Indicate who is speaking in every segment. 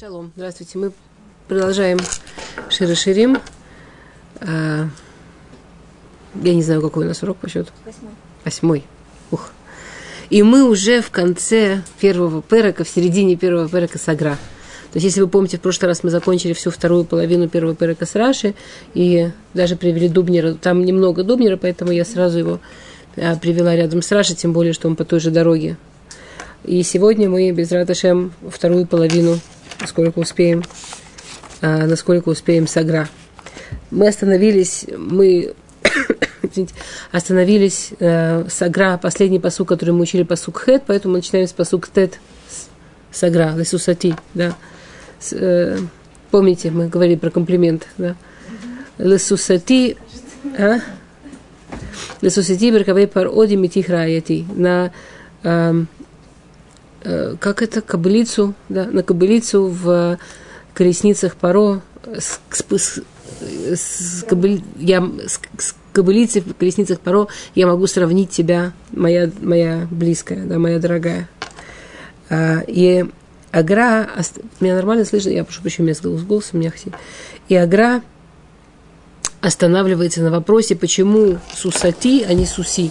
Speaker 1: Шалом, здравствуйте. Мы продолжаем Широширим. А, я не знаю, какой у нас урок по счету.
Speaker 2: Восьмой.
Speaker 1: Восьмой. Ух. И мы уже в конце первого перека, в середине первого перека Сагра. То есть, если вы помните, в прошлый раз мы закончили всю вторую половину первого перека с Раши и даже привели Дубнера. Там немного Дубнера, поэтому я сразу его а, привела рядом с Раши, тем более, что он по той же дороге. И сегодня мы без Раташем вторую половину насколько успеем, а, насколько успеем с Агра. Мы остановились, мы остановились э, с Агра, последний посук, который мы учили посук Хет, поэтому мы начинаем с посук Тет с Агра, Лесусати, да. С, э, помните, мы говорили про комплимент, да. Лесусати, а? Лесусати беркавей пар оди митих раяти. На Э, как это, кобылицу, да, на кобылицу в колесницах Паро, с, с, с, кобыль, я, с, с кобылицей в колесницах Паро я могу сравнить тебя, моя, моя близкая, да, моя дорогая. А, и Агра, меня нормально слышно, я прошу прощения, у меня с голосом мягче. И Агра останавливается на вопросе, почему Сусати, а не Суси.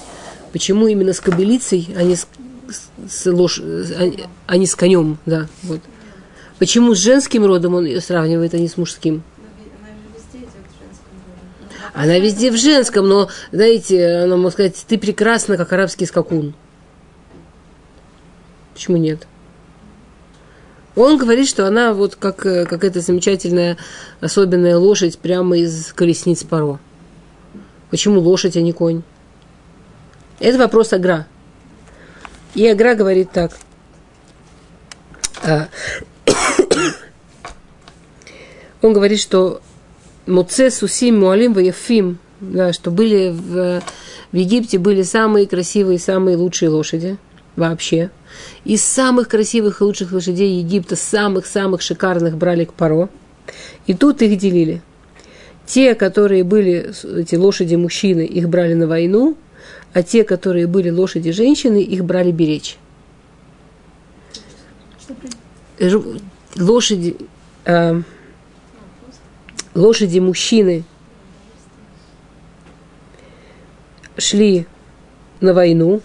Speaker 1: Почему именно с кобылицей, а не с с лош... а не с конем, да, вот. Почему с женским родом он сравнивает, а не с мужским? Она везде в женском, но, знаете, она может сказать, ты прекрасна, как арабский скакун. Почему нет? Он говорит, что она вот как, как эта замечательная особенная лошадь прямо из колесниц Паро. Почему лошадь, а не конь? Это вопрос Агра. И Агра говорит так. А, он говорит, что Муце, Сусим, Муалим, Ваефим, да, что были в, в Египте были самые красивые, самые лучшие лошади вообще. Из самых красивых и лучших лошадей Египта, самых-самых шикарных брали к Паро. И тут их делили. Те, которые были, эти лошади мужчины, их брали на войну, а те, которые были лошади женщины, их брали беречь. Лошади, э, лошади мужчины шли на войну.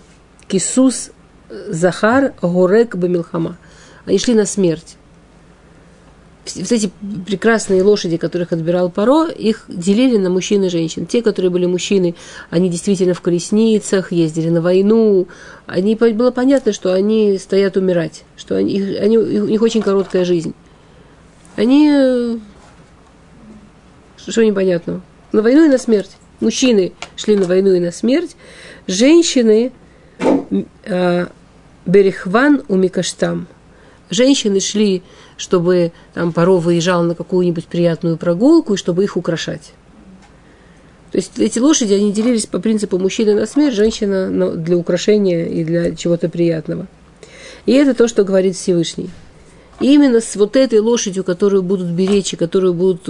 Speaker 1: Кисус Захар Горек Бамилхама. Они шли на смерть вот эти прекрасные лошади, которых отбирал Паро, их делили на мужчин и женщин. Те, которые были мужчины, они действительно в колесницах, ездили на войну. Они, было понятно, что они стоят умирать, что они, они, у них очень короткая жизнь. Они... Что непонятного? На войну и на смерть. Мужчины шли на войну и на смерть. Женщины... Э, Берехван у Микаштам. Женщины шли чтобы там паро выезжал на какую-нибудь приятную прогулку и чтобы их украшать. То есть эти лошади, они делились по принципу мужчина на смерть, женщина для украшения и для чего-то приятного. И это то, что говорит Всевышний. И именно с вот этой лошадью, которую будут беречь, и которую будут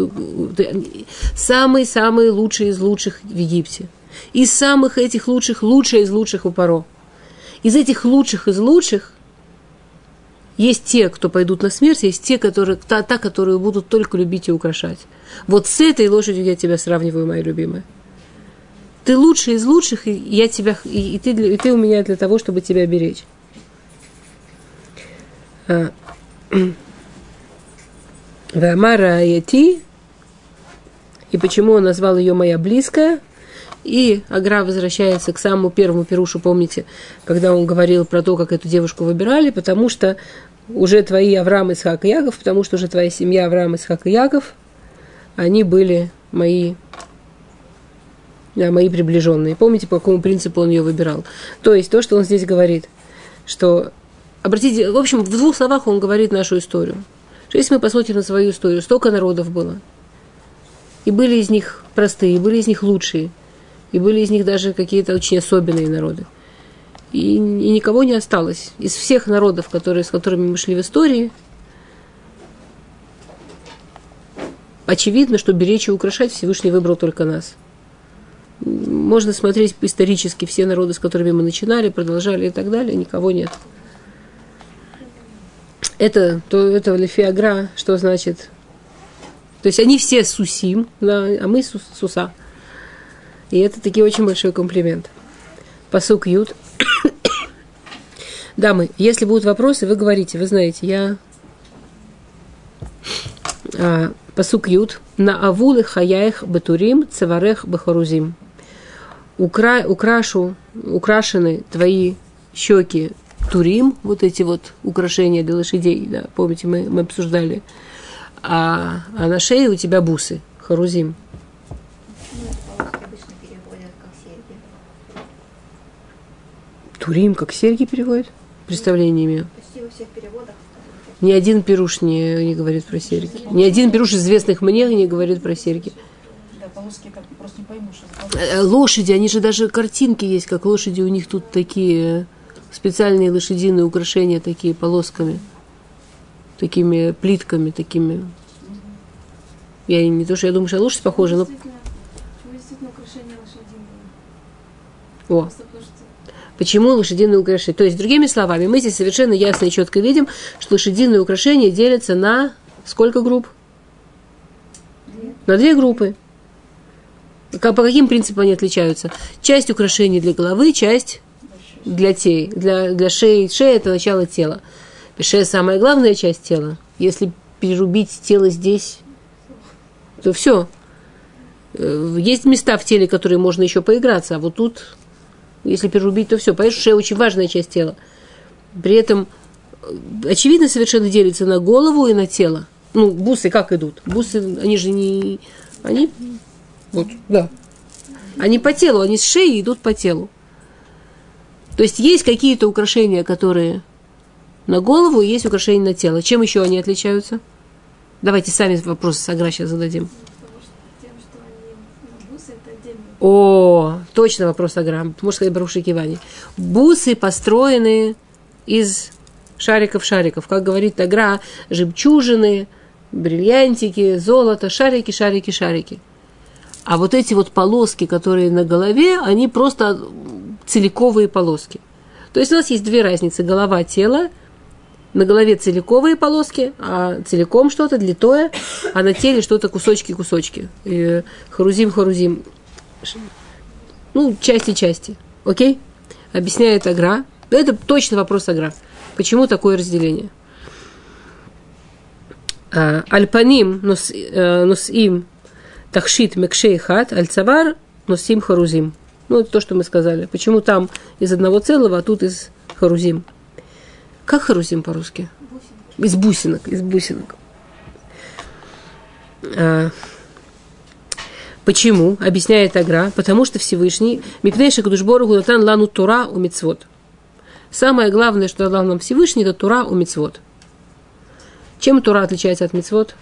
Speaker 1: самые-самые лучшие из лучших в Египте. Из самых этих лучших, лучшие из лучших у Паро. Из этих лучших из лучших есть те, кто пойдут на смерть, есть те, которые, та, та, которую будут только любить и украшать. Вот с этой лошадью я тебя сравниваю, моя любимая. Ты лучший из лучших, и я тебя, и, и, ты, и ты у меня для того, чтобы тебя беречь. А, Вамара Яти, и почему он назвал ее моя близкая, и Агра возвращается к самому первому Перушу, помните, когда он говорил про то, как эту девушку выбирали, потому что уже твои Авраам, Исхак и Яков, потому что уже твоя семья Авраам, Исхак и Яков, они были мои, да, мои приближенные. Помните, по какому принципу он ее выбирал? То есть то, что он здесь говорит, что, обратите, в общем, в двух словах он говорит нашу историю. Что если мы посмотрим на свою историю, столько народов было, и были из них простые, и были из них лучшие, и были из них даже какие-то очень особенные народы – и, и никого не осталось. Из всех народов, которые, с которыми мы шли в истории, очевидно, что беречь и украшать Всевышний выбрал только нас. Можно смотреть исторически все народы, с которыми мы начинали, продолжали и так далее, никого нет. Это, то, это лифиагра, что значит? То есть они все сусим, да, а мы сус, суса. И это таки очень большой комплимент. Посук ют. Дамы, если будут вопросы, вы говорите, вы знаете, я а, посук ют на авулы хаяях батурим цеварех бахарузим. Укра, украшу, украшены твои щеки турим, вот эти вот украшения для лошадей, да, помните, мы, мы обсуждали, а, а на шее у тебя бусы, харузим. Турим, как серьги переводят? Представление имею. Почти во всех переводах. Ни один пируш не, не говорит про серьги. Ни один пируш известных мне не говорит про серьги. Да, полоски как просто не пойму, что э, Лошади, они же даже картинки есть, как лошади, у них тут такие специальные лошадиные украшения такие полосками, такими плитками, такими. Я не то, что я думаю, что лошадь похожа, но... О. Почему лошадиные украшения? То есть, другими словами, мы здесь совершенно ясно и четко видим, что лошадиные украшения делятся на сколько групп? На две группы. По каким принципам они отличаются? Часть украшений для головы, часть для, тей, для, для шеи. Шея – это начало тела. Шея – самая главная часть тела. Если перерубить тело здесь, то все. Э, есть места в теле, которые можно еще поиграться, а вот тут, если перерубить, то все. Понимаешь, шея очень важная часть тела. При этом э, очевидно совершенно делится на голову и на тело. Ну, бусы как идут? Бусы, они же не... Они... Вот, да. Они по телу, они с шеи идут по телу. То есть есть какие-то украшения, которые на голову, есть украшения на тело. Чем еще они отличаются? Давайте сами вопросы с Агра сейчас зададим. О, точно вопрос Агра. Можно сказать Баруши Кивани. Бусы построены из шариков-шариков. Как говорит Агра, жемчужины, бриллиантики, золото, шарики, шарики, шарики. А вот эти вот полоски, которые на голове, они просто целиковые полоски. То есть у нас есть две разницы. Голова, тело. На голове целиковые полоски, а целиком что-то длитое, а на теле что-то кусочки-кусочки. Харузим-харузим. Ну, части-части. Окей? Объясняет Агра. Это точно вопрос Агра. Почему такое разделение? А, альпаним э, носим тахшит мекшей хат, альцавар носим харузим. Ну, это то, что мы сказали. Почему там из одного целого, а тут из харузим? Как харузим по-русски? Из бусинок, из бусинок. Почему? Объясняет Агра. Потому что Всевышний Мипнейши Кадушбору Гунатан Лану Тура у Мицвод. Самое главное, что дал нам Всевышний, это Тура у Мицвод. Чем Тура отличается от Мицвод?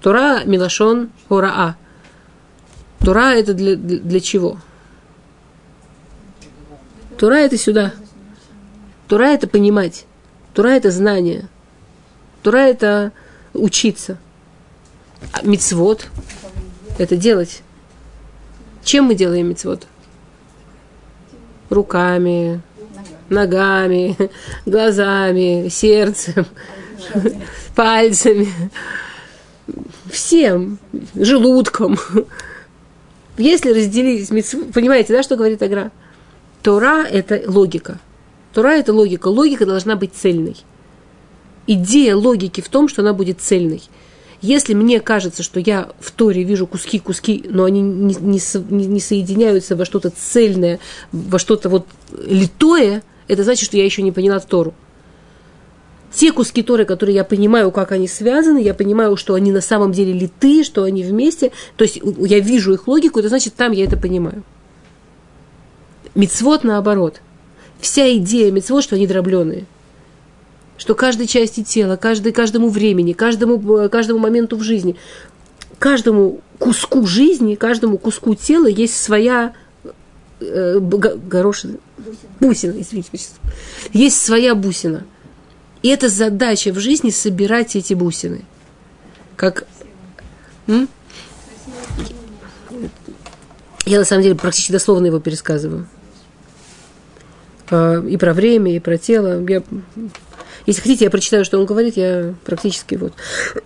Speaker 1: Тура Милашон Ураа. Тура это для, для, для чего? Тура это сюда. Тура это понимать. Тура это знание. Тура это учиться. А мицвод это делать. Чем мы делаем мицвод? Руками, ногами, глазами, сердцем, пальцами, всем, желудком. Если разделить понимаете, да, что говорит Агра? Тора – это логика. Тора – это логика. Логика должна быть цельной. Идея логики в том, что она будет цельной. Если мне кажется, что я в Торе вижу куски-куски, но они не, не, не соединяются во что-то цельное, во что-то вот литое, это значит, что я еще не поняла Тору. Те куски Торы, которые я понимаю, как они связаны, я понимаю, что они на самом деле литы, что они вместе, то есть я вижу их логику, это значит, там я это понимаю. Мецвод наоборот. Вся идея мецвод, что они дробленые. Что каждой части тела, каждой, каждому времени, каждому, каждому моменту в жизни, каждому куску жизни, каждому куску тела есть своя э, горошина, бусина, извините, есть своя бусина. И это задача в жизни собирать эти бусины. Как... М? Я на самом деле практически дословно его пересказываю. А, и про время, и про тело. Я, Если хотите, я прочитаю, что он говорит, я практически вот...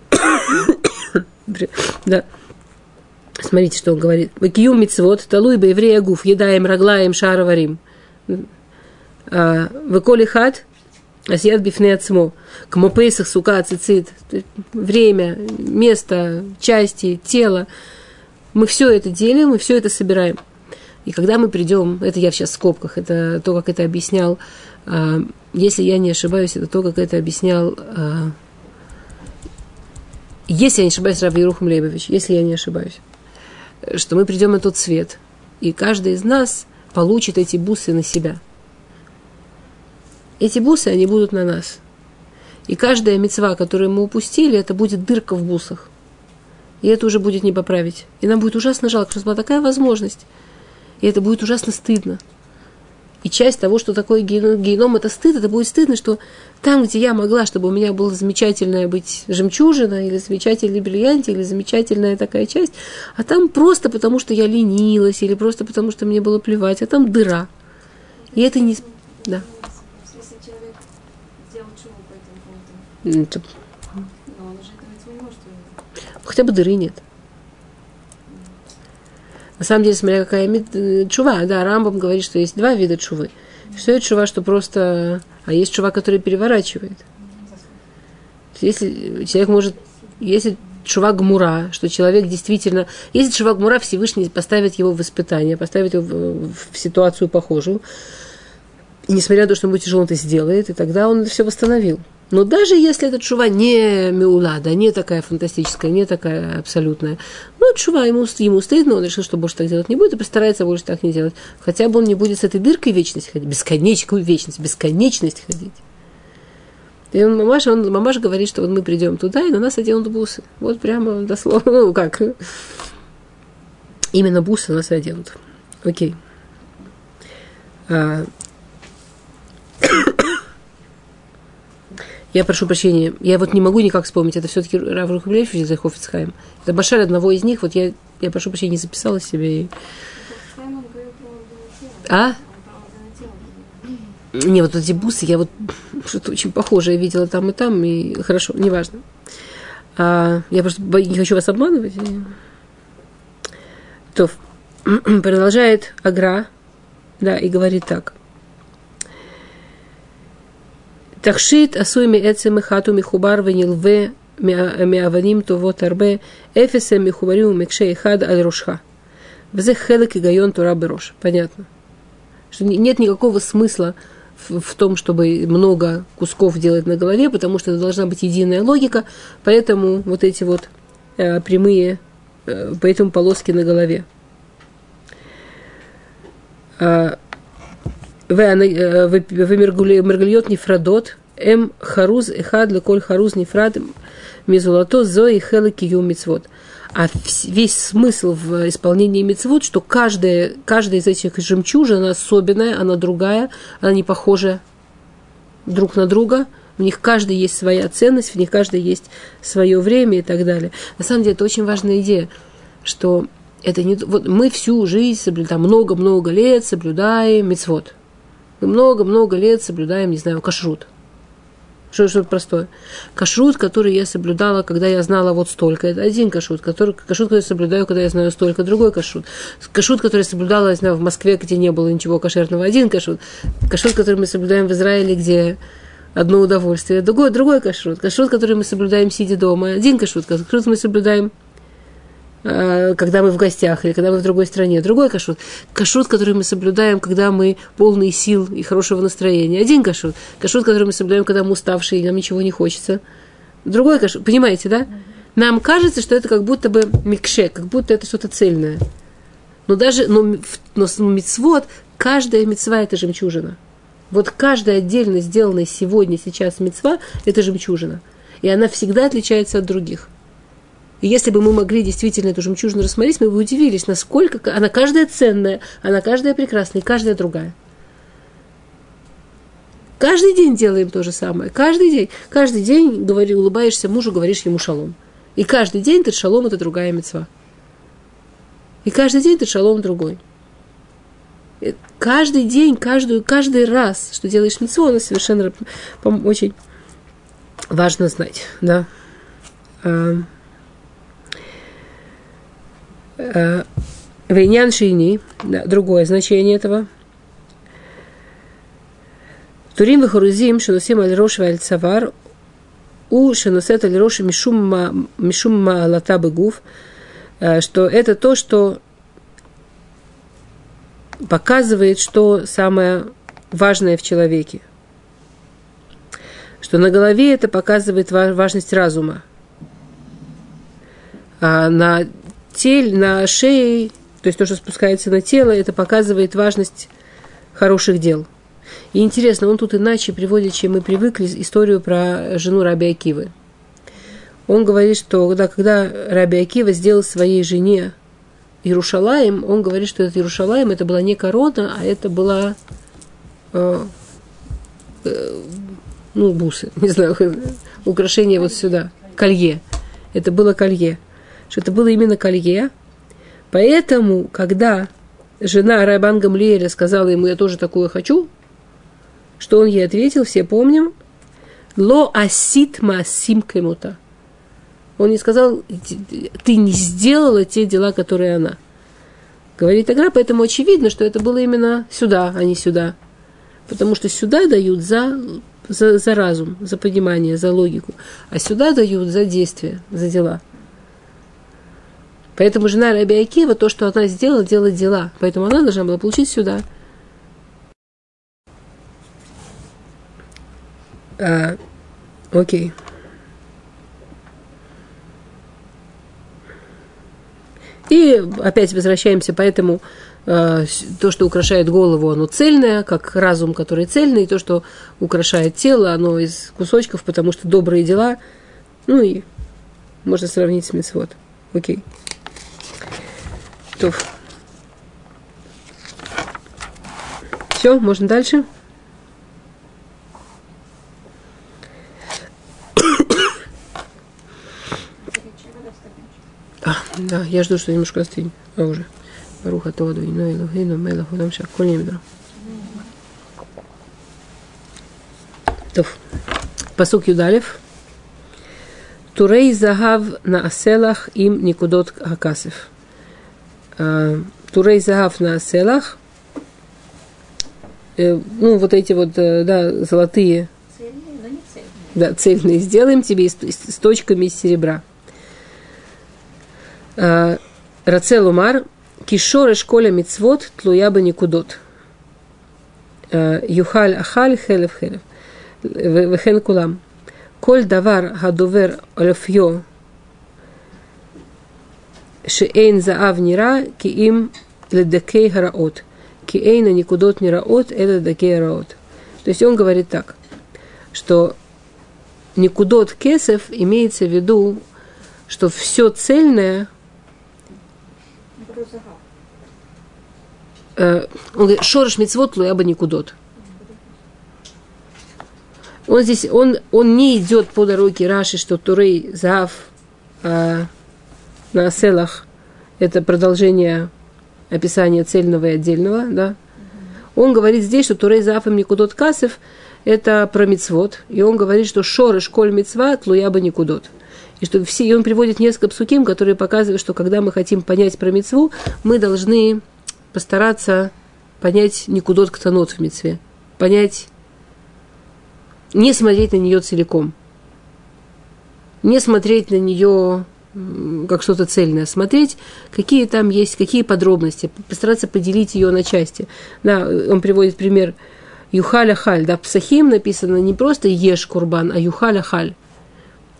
Speaker 1: да. Смотрите, что он говорит. Вакиюм мицвод, талуй еврея гуф, едаем, раглаем, шароварим. А, Выколи хат, асьят бифне отсмо. Кмо пейсах, сука, цицит. Время, место, части, тело. Мы все это делим, мы все это собираем. И когда мы придем, это я сейчас в скобках, это то, как это объяснял, а, если я не ошибаюсь, это то, как это объяснял, а, если я не ошибаюсь, Рав Ерухам Лейбович, если я не ошибаюсь, что мы придем на тот свет, и каждый из нас получит эти бусы на себя. Эти бусы, они будут на нас. И каждая мецва, которую мы упустили, это будет дырка в бусах. И это уже будет не поправить. И нам будет ужасно жалко, что была такая возможность – и это будет ужасно стыдно. И часть того, что такое геном, геном это стыд, это будет стыдно, что там, где я могла, чтобы у меня была замечательная быть жемчужина, или замечательный бриллиант, или замечательная такая часть, а там просто потому, что я ленилась, или просто потому, что мне было плевать, а там дыра. И это не... Да. Может. Хотя бы дыры нет. На самом деле, смотря какая э, чува, да, Рамбам говорит, что есть два вида чувы. Что это чува, что просто... А есть чува, который переворачивает. Если человек может... Если чува гмура, что человек действительно... Если чува гмура, Всевышний поставит его в испытание, поставит его в, в ситуацию похожую, и несмотря на то, что ему тяжело, это сделает, и тогда он все восстановил. Но даже если эта чува не меула, да, не такая фантастическая, не такая абсолютная, ну, чува ему, ему стыдно, он решил, что больше так делать не будет, и постарается больше так не делать. Хотя бы он не будет с этой дыркой вечность ходить, бесконечную вечность, бесконечность ходить. И он, мамаш, он, мамаш говорит, что вот мы придем туда, и на нас оденут бусы. Вот прямо дословно, ну как, именно бусы нас оденут. Окей. А, Я прошу прощения, я вот не могу никак вспомнить, это все-таки Рав Рухамлевич из Хофицхайм. Это Башар одного из них, вот я, я прошу прощения, не записала себе. А? Не, вот эти бусы, я вот что-то очень похожее видела там и там, и хорошо, неважно. А, я просто не хочу вас обманывать. То продолжает Агра, да, и говорит так – תכשיט עשוי מעצם אחד ומחובר ונלווה מאבנים טובות הרבה, אפס הם מחוברים ומקשה אחד על ראשך. וזה חלק היגיון תורה בראש. Понятно. Что нет никакого смысла в, в том, чтобы много кусков делать на голове, потому что это должна быть единая логика, поэтому вот эти вот э, прямые, э, поэтому полоски на голове. Вемергульот э, нефрадот, М. Харуз, Эхад, Леколь Харуз, Нефрад, Мезулато, Зои, Хелы, Кию, Мицвод. А весь смысл в исполнении мицвод, что каждая, каждая из этих жемчужин, она особенная, она другая, она не похожа друг на друга. В них каждый есть своя ценность, в них каждый есть свое время и так далее. На самом деле это очень важная идея, что это не, вот мы всю жизнь соблюдаем, много-много лет соблюдаем мицвод мы много-много лет соблюдаем, не знаю, кашрут. Что, что простое. Кашрут, который я соблюдала, когда я знала вот столько. Это один кашрут. Который, кашрут, который я соблюдаю, когда я знаю столько. Другой кашрут. Кашрут, который я соблюдала, я знаю, в Москве, где не было ничего кошерного. Один кашрут. Кашрут, который мы соблюдаем в Израиле, где одно удовольствие. Другой, другой кашрут. Кашрут, который мы соблюдаем, сидя дома. Один кашрут. Кашрут мы соблюдаем когда мы в гостях или когда мы в другой стране. Другой кашрут. Кашрут, который мы соблюдаем, когда мы полные сил и хорошего настроения. Один кашрут. Кашрут, который мы соблюдаем, когда мы уставшие и нам ничего не хочется. Другой кашрут. Понимаете, да? Нам кажется, что это как будто бы микше, как будто это что-то цельное. Но даже, но, но мицвод, каждая мицва – это жемчужина. Вот каждая отдельно сделанная сегодня, сейчас мицва – это жемчужина. И она всегда отличается от других. И если бы мы могли действительно эту жемчужину рассмотреть, мы бы удивились, насколько она каждая ценная, она каждая прекрасная, и каждая другая. Каждый день делаем то же самое. Каждый день. Каждый день говори, улыбаешься мужу, говоришь ему шалом. И каждый день этот шалом – это другая мецва. И каждый день этот шалом другой. И каждый день, каждую, каждый раз, что делаешь мецву, она совершенно очень важно знать, да. А, Вейнян шини, другое значение этого. Турим вихорузим, шенусим аль рош у шенусет аль рош мишум ма лата бегуф, что это то, что показывает, что самое важное в человеке. Что на голове это показывает важность разума. А на теле, на шее, то есть то, что спускается на тело, это показывает важность хороших дел. И интересно, он тут иначе приводит, чем мы привыкли, историю про жену Раби Акивы. Он говорит, что когда, когда Раби Акива сделал своей жене Иерушалаем, он говорит, что этот Иерушалаем это была не корона, а это была э, э, ну, бусы, не знаю, украшение вот сюда, колье. Это было колье. Что это было именно колье. Поэтому, когда жена Райбан Гамлиэля сказала ему, я тоже такое хочу, что он ей ответил, все помним, ло асит маасим кемута. Он не сказал, ты не сделала те дела, которые она. Говорит Агра, поэтому очевидно, что это было именно сюда, а не сюда. Потому что сюда дают за, за, за разум, за понимание, за логику. А сюда дают за действие, за дела. Поэтому жена Раби Акива, то, что она сделала, делает дела. Поэтому она должна была получить сюда. А, окей. И опять возвращаемся, поэтому э, то, что украшает голову, оно цельное, как разум, который цельный, и то, что украшает тело, оно из кусочков, потому что добрые дела, ну и можно сравнить с мецвод. Окей. Тоф, Все, можно дальше. а, да, я жду, что немножко остынь. А уже. Баруха Тоду, Ино, Илухину, Мелаху, там сейчас колемедро. Тоф, Пасук Юдалев. Турей загав на аселах им никудот Хакасев. Турей Загав на селах, ну, вот эти вот, да, золотые, цельные, но не цельные. Да, цельные сделаем тебе с, с, с точками из серебра. Рацел Умар, кишор школя мицвод тлуя бы никудот. Юхаль ахаль хелев хелев. Вехен кулам. Коль давар гадувер олефьо Шиэйн заав нира киим ледакей хараот. Киэйна никудот нираот, это дакей хараот. То есть он говорит так, что никудот кесов имеется в виду, что все цельное он говорит, шорыш мецвот луяба никудот. Он здесь, он, он не идет по дороге Раши, что Турей, Зав, э, на селах это продолжение описания цельного и отдельного, да. Он говорит здесь, что Турей Зав им никудот касев это про мецвод, и он говорит, что шоры школь мецва тлуяба никудот. И, что все, и он приводит несколько псуким, которые показывают, что когда мы хотим понять про мецву, мы должны постараться понять никудот ктанот в мецве. Понять, не смотреть на нее целиком. Не смотреть на нее как что-то цельное, смотреть, какие там есть, какие подробности, постараться поделить ее на части. Да, он приводит пример Юхаля Халь, да, Псахим написано не просто Еш Курбан, а Юхаля Халь.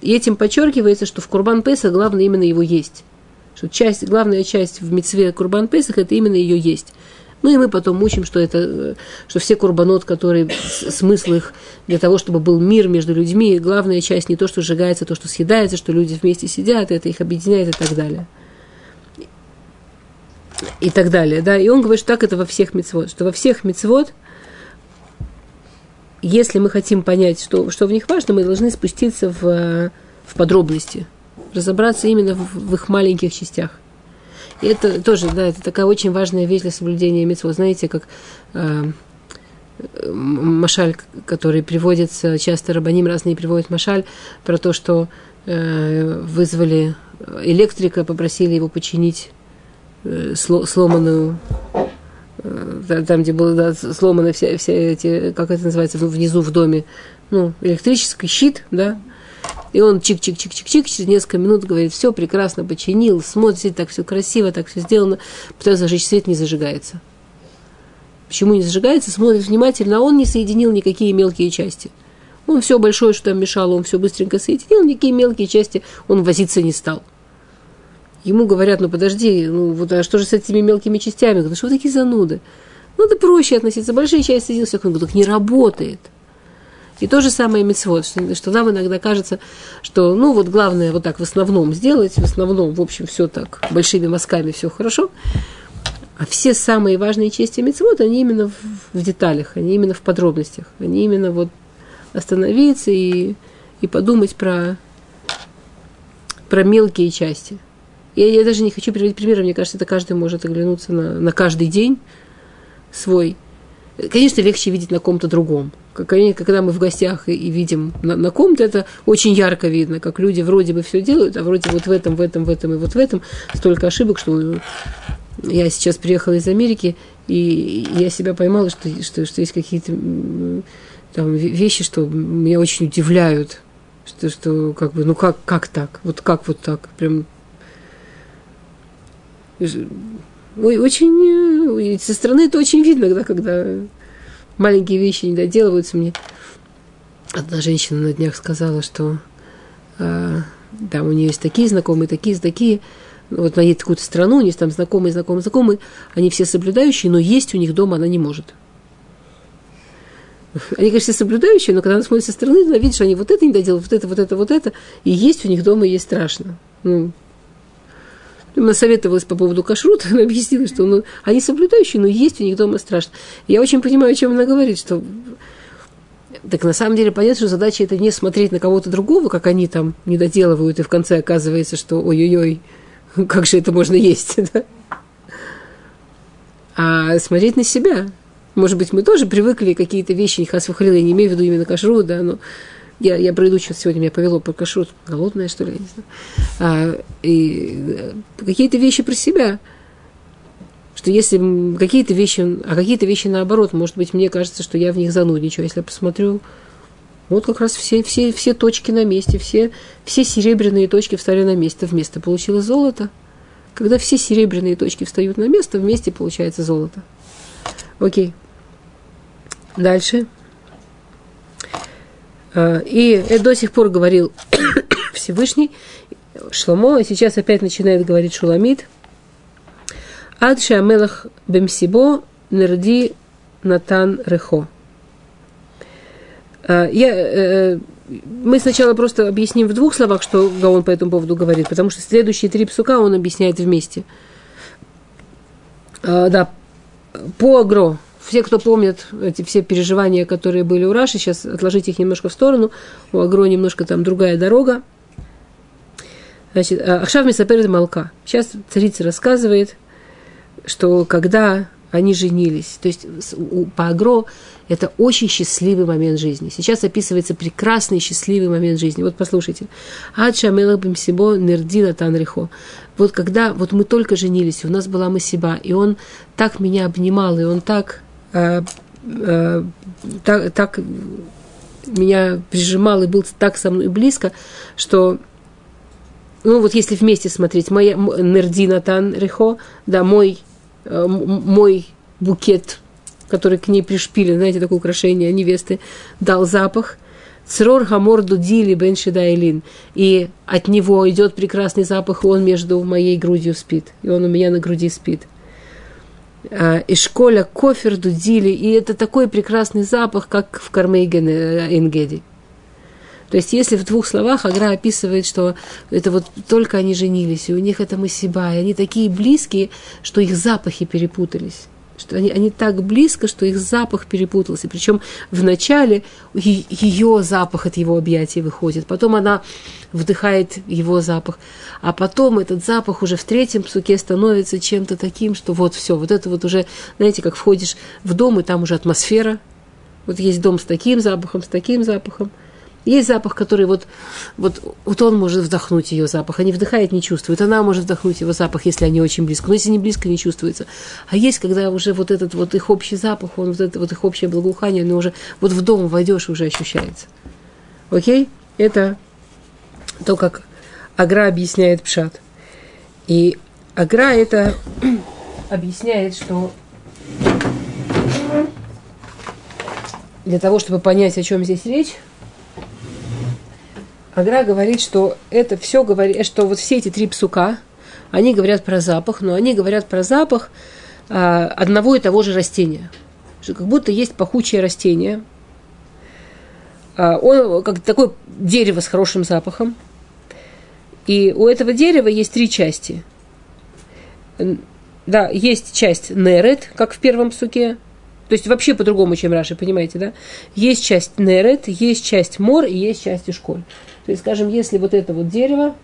Speaker 1: И этим подчеркивается, что в Курбан Песах главное именно его есть. Что часть, главная часть в мецве Курбан Песах это именно ее есть. Ну и мы потом учим, что это, что все курбанот, которые, смысл их для того, чтобы был мир между людьми, главная часть не то, что сжигается, а то, что съедается, что люди вместе сидят, это их объединяет и так далее. И так далее, да. И он говорит, что так это во всех мецвод, что во всех мецвод если мы хотим понять, что, что в них важно, мы должны спуститься в, в подробности, разобраться именно в, в их маленьких частях. Это тоже, да, это такая очень важная вещь для соблюдения митцвот. Знаете, как э, машаль, который приводится, часто рабаним разные приводят машаль, про то, что э, вызвали электрика, попросили его починить э, сломанную э, там, где было да, сломаны все, все эти, как это называется, внизу в доме, ну, электрический щит, да, и он чик-чик-чик-чик-чик, через несколько минут говорит, все прекрасно починил, смотрит, так все красиво, так все сделано, пытается зажечь свет, не зажигается. Почему не зажигается? Смотрит внимательно, а он не соединил никакие мелкие части. Он все большое, что там мешало, он все быстренько соединил, никакие мелкие части он возиться не стал. Ему говорят, ну подожди, ну вот а что же с этими мелкими частями? Говорят, что вы такие зануды? Надо проще относиться. Большие части соединил, все, он говорит, так не работает. И то же самое мецвод, что, что нам иногда кажется, что, ну, вот главное вот так в основном сделать, в основном, в общем, все так, большими мазками все хорошо. А все самые важные части мецвод, они именно в, в деталях, они именно в подробностях, они именно вот остановиться и, и подумать про, про мелкие части. Я, я даже не хочу приводить примеры, мне кажется, это каждый может оглянуться на, на каждый день свой. Конечно, легче видеть на ком-то другом – когда мы в гостях и, видим на, ком-то, это очень ярко видно, как люди вроде бы все делают, а вроде вот в этом, в этом, в этом и вот в этом. Столько ошибок, что я сейчас приехала из Америки, и я себя поймала, что, что, что есть какие-то там вещи, что меня очень удивляют, что, что как бы, ну как, как так, вот как вот так, прям Ой, очень, со стороны это очень видно, когда, когда маленькие вещи не доделываются мне. Одна женщина на днях сказала, что э, там у нее есть такие знакомые, такие, такие. Вот она едет в какую-то страну, у нее там знакомые, знакомые, знакомые. Они все соблюдающие, но есть у них дома она не может. Они, конечно, соблюдающие, но когда она смотрит со стороны, она видит, что они вот это не доделают, вот это, вот это, вот это. И есть у них дома, и есть страшно. Ну, она советовалась по поводу кашрута, она объяснила, что ну, они соблюдающие, но есть у них дома страшно. Я очень понимаю, о чем она говорит, что так на самом деле понятно, что задача это не смотреть на кого-то другого, как они там не доделывают, и в конце оказывается, что ой-ой-ой, как же это можно есть, да? А смотреть на себя. Может быть, мы тоже привыкли какие-то вещи, не хасвахалил, я не имею в виду именно кашрут, да, но я, я пройду что сегодня, меня повело по кашрут, голодная, что ли, я не знаю. А, и э, какие-то вещи про себя. Что если какие-то вещи, а какие-то вещи наоборот, может быть, мне кажется, что я в них занудничаю. Если я посмотрю, вот как раз все, все, все точки на месте, все, все серебряные точки встали на место, вместо получилось золото. Когда все серебряные точки встают на место, вместе получается золото. Окей. Дальше. А, и до сих пор говорил Всевышний Шломо, и сейчас опять начинает говорить Шуламид. Ад Шамелах Бемсибо Нерди Натан Рехо. А, я, э, мы сначала просто объясним в двух словах, что Гаон по этому поводу говорит, потому что следующие три псука он объясняет вместе. Да, по агро, все, кто помнят эти все переживания, которые были у Раши, сейчас отложите их немножко в сторону. У Агро немножко там другая дорога. Значит, а, Ахшав Месаперед Малка. Сейчас царица рассказывает, что когда они женились, то есть по Агро это очень счастливый момент жизни. Сейчас описывается прекрасный счастливый момент жизни. Вот послушайте. Адша Мелабимсибо Нердила Танрихо. Вот когда вот мы только женились, у нас была Масиба, и он так меня обнимал, и он так э, э, так, так меня прижимал и был так со мной близко, что ну вот если вместе смотреть, моя Нердина Тан Рехо, да, мой, э, мой букет, который к ней пришпилен, знаете, такое украшение невесты, дал запах. Црор Хамор Дудили Бен Шидайлин. И от него идет прекрасный запах, и он между моей грудью спит. И он у меня на груди спит. А, и школя кофер дудили, и это такой прекрасный запах, как в Кармейген Энгеди. То есть, если в двух словах Агра описывает, что это вот только они женились, и у них это Масиба, и они такие близкие, что их запахи перепутались что они, они так близко, что их запах перепутался. Причем вначале ее запах от его объятия выходит, потом она вдыхает его запах, а потом этот запах уже в третьем псуке становится чем-то таким, что вот все, вот это вот уже, знаете, как входишь в дом, и там уже атмосфера, Вот есть дом с таким запахом, с таким запахом. Есть запах, который вот, вот, вот он может вдохнуть ее запах, а не вдыхает, не чувствует. Она может вдохнуть его запах, если они очень близко. Но если не близко, не чувствуется. А есть, когда уже вот этот вот их общий запах, он вот это вот их общее благоухание, оно уже вот в дом войдешь, уже ощущается. Окей? Это то, как Агра объясняет Пшат. И Агра это объясняет, что для того, чтобы понять, о чем здесь речь, Агра говорит, что это все говорит, что вот все эти три псука, они говорят про запах, но они говорят про запах а, одного и того же растения. Что как будто есть пахучее растение. А, он как такое дерево с хорошим запахом. И у этого дерева есть три части. Да, есть часть нерет, как в первом псуке, то есть вообще по-другому, чем Раши, понимаете, да? Есть часть нерет, есть часть мор и есть часть ишколь. То есть, скажем, если вот это вот дерево,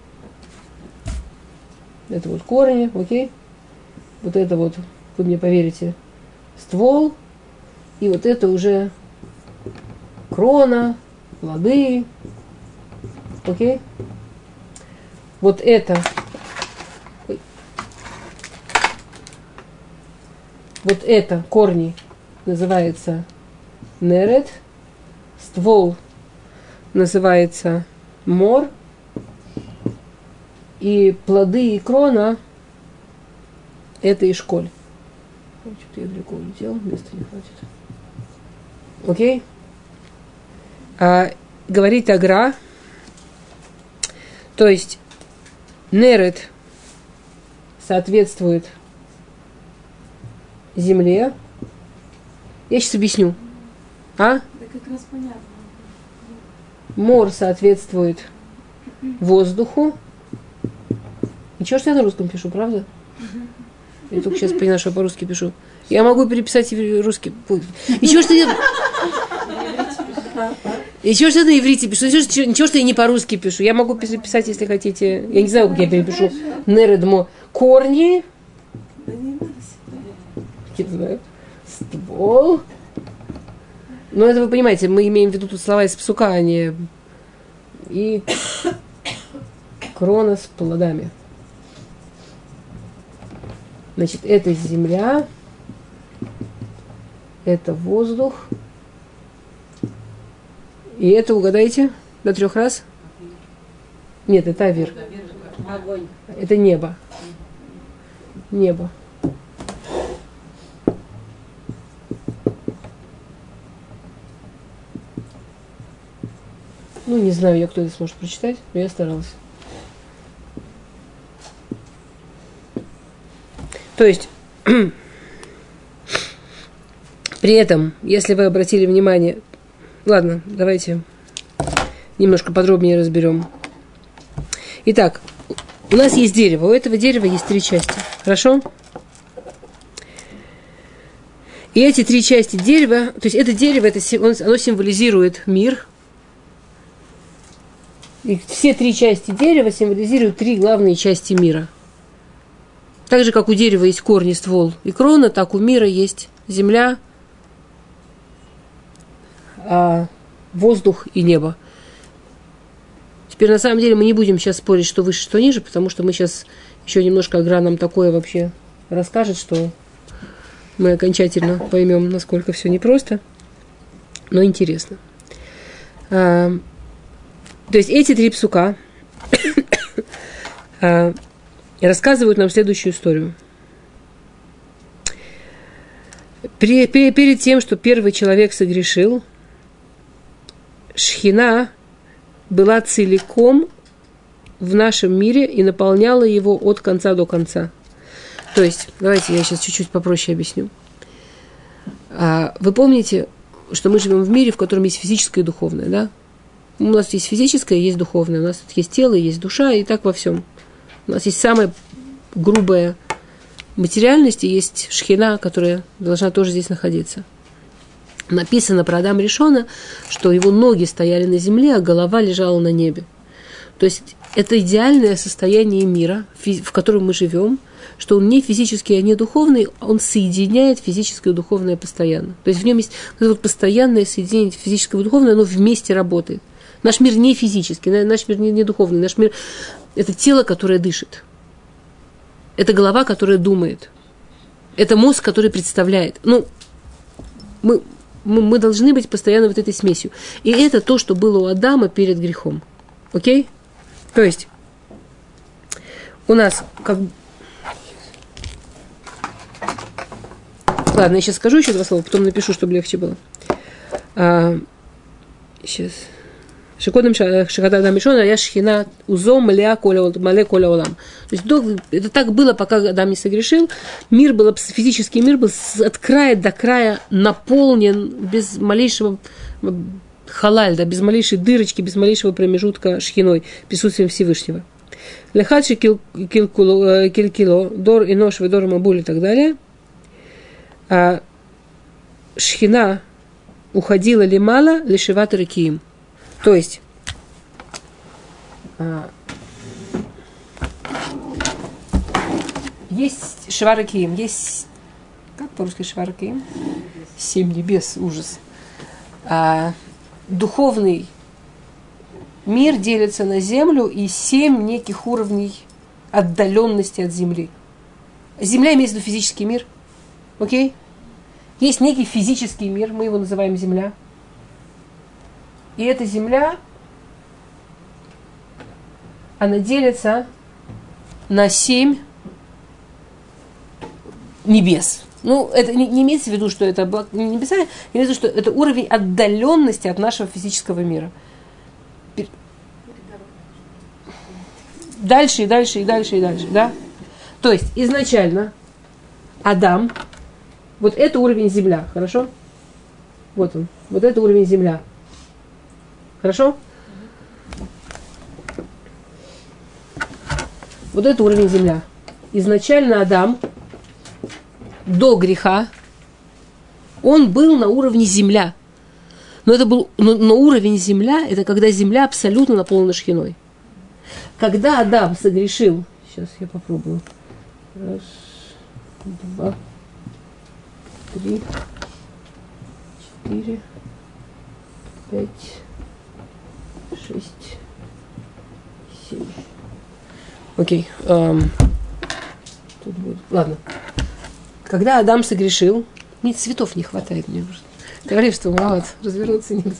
Speaker 1: это вот корни, окей, вот это вот, вы мне поверите, ствол, и вот это уже крона, плоды, окей. Вот это, вот это корни называется нерет, ствол называется мор, и плоды и крона – это и школь. Что-то я далеко улетел, места не хватит. Окей? А, говорит Агра, то есть нерет соответствует земле, я сейчас объясню. А?
Speaker 2: Да как раз понятно.
Speaker 1: Мор соответствует воздуху. Ничего, что я на русском пишу, правда? Я только сейчас поняла, что я по-русски пишу. Я могу переписать русский. Ничего, что я... Ничего, что я на иврите пишу. Ничего, ничего, что я не по-русски пишу. Я могу переписать, если хотите. Я не знаю, как я перепишу. Нередмо. Корни. Ствол. Но это вы понимаете, мы имеем в виду тут слова из псука, а не и крона с плодами. Значит, это земля, это воздух. И это, угадайте, до трех раз? Нет, это авир.
Speaker 2: Огонь.
Speaker 1: Это небо. Небо. Ну, не знаю я, кто это сможет прочитать, но я старалась. То есть, при этом, если вы обратили внимание, ладно, давайте немножко подробнее разберем. Итак, у нас есть дерево, у этого дерева есть три части, хорошо? И эти три части дерева, то есть это дерево, это, оно символизирует мир – и все три части дерева символизируют три главные части мира. Так же, как у дерева есть корни, ствол и крона, так у мира есть земля, а воздух и небо. Теперь, на самом деле, мы не будем сейчас спорить, что выше, что ниже, потому что мы сейчас еще немножко Агра нам такое вообще расскажет, что мы окончательно поймем, насколько все непросто, но интересно. То есть эти три псука а, рассказывают нам следующую историю. При, при, перед тем, что первый человек согрешил, Шхина была целиком в нашем мире и наполняла его от конца до конца. То есть, давайте я сейчас чуть-чуть попроще объясню. А, вы помните, что мы живем в мире, в котором есть физическое и духовное, да? У нас есть физическое, есть духовное, у нас есть тело, есть душа, и так во всем. У нас есть самая грубая материальность, и есть шхина, которая должна тоже здесь находиться. Написано про Адам Решона, что его ноги стояли на земле, а голова лежала на небе. То есть это идеальное состояние мира, в котором мы живем, что он не физический, а не духовный, он соединяет физическое и духовное постоянно. То есть в нем есть вот постоянное соединение физического и духовного, оно вместе работает. Наш мир не физический, наш мир не, духовный, наш мир – это тело, которое дышит. Это голова, которая думает. Это мозг, который представляет. Ну, мы, мы, мы должны быть постоянно вот этой смесью. И это то, что было у Адама перед грехом. Окей? То есть, у нас как Ладно, я сейчас скажу еще два слова, потом напишу, чтобы легче было. А, сейчас. Шикодом Шахадам Мишона, я шхина узом мале коля олам. То есть это так было, пока Адам не согрешил. Мир был, физический мир был от края до края наполнен без малейшего халаль, да, без малейшей дырочки, без малейшего промежутка шхиной, присутствием Всевышнего. Лехадши килкило, дор и нож, дор мабуль и так далее. А шхина уходила ли мало, лишеват ракиим. То есть, а, есть шваракиим, есть, как по-русски шваракиим? Семь небес, ужас. А, духовный мир делится на землю и семь неких уровней отдаленности от земли. Земля имеется в виду физический мир. Окей? Есть некий физический мир, мы его называем Земля – и эта земля, она делится на семь небес. Ну, это не, не имеется в виду, что это небеса, имеется в виду, что это уровень отдаленности от нашего физического мира. Дальше и дальше и дальше и дальше, да? То есть изначально Адам, вот это уровень земля, хорошо? Вот он, вот это уровень земля. Хорошо? Вот это уровень земля. Изначально Адам до греха, он был на уровне земля. Но это был, но, но уровень земля, это когда земля абсолютно наполнена шхиной. Когда Адам согрешил, сейчас я попробую. Раз, два, три, четыре, пять, шесть, семь. Окей. Эм, тут будет. Ладно. Когда Адам согрешил, мне цветов не хватает мне. Королевство маловато, развернуться нельзя.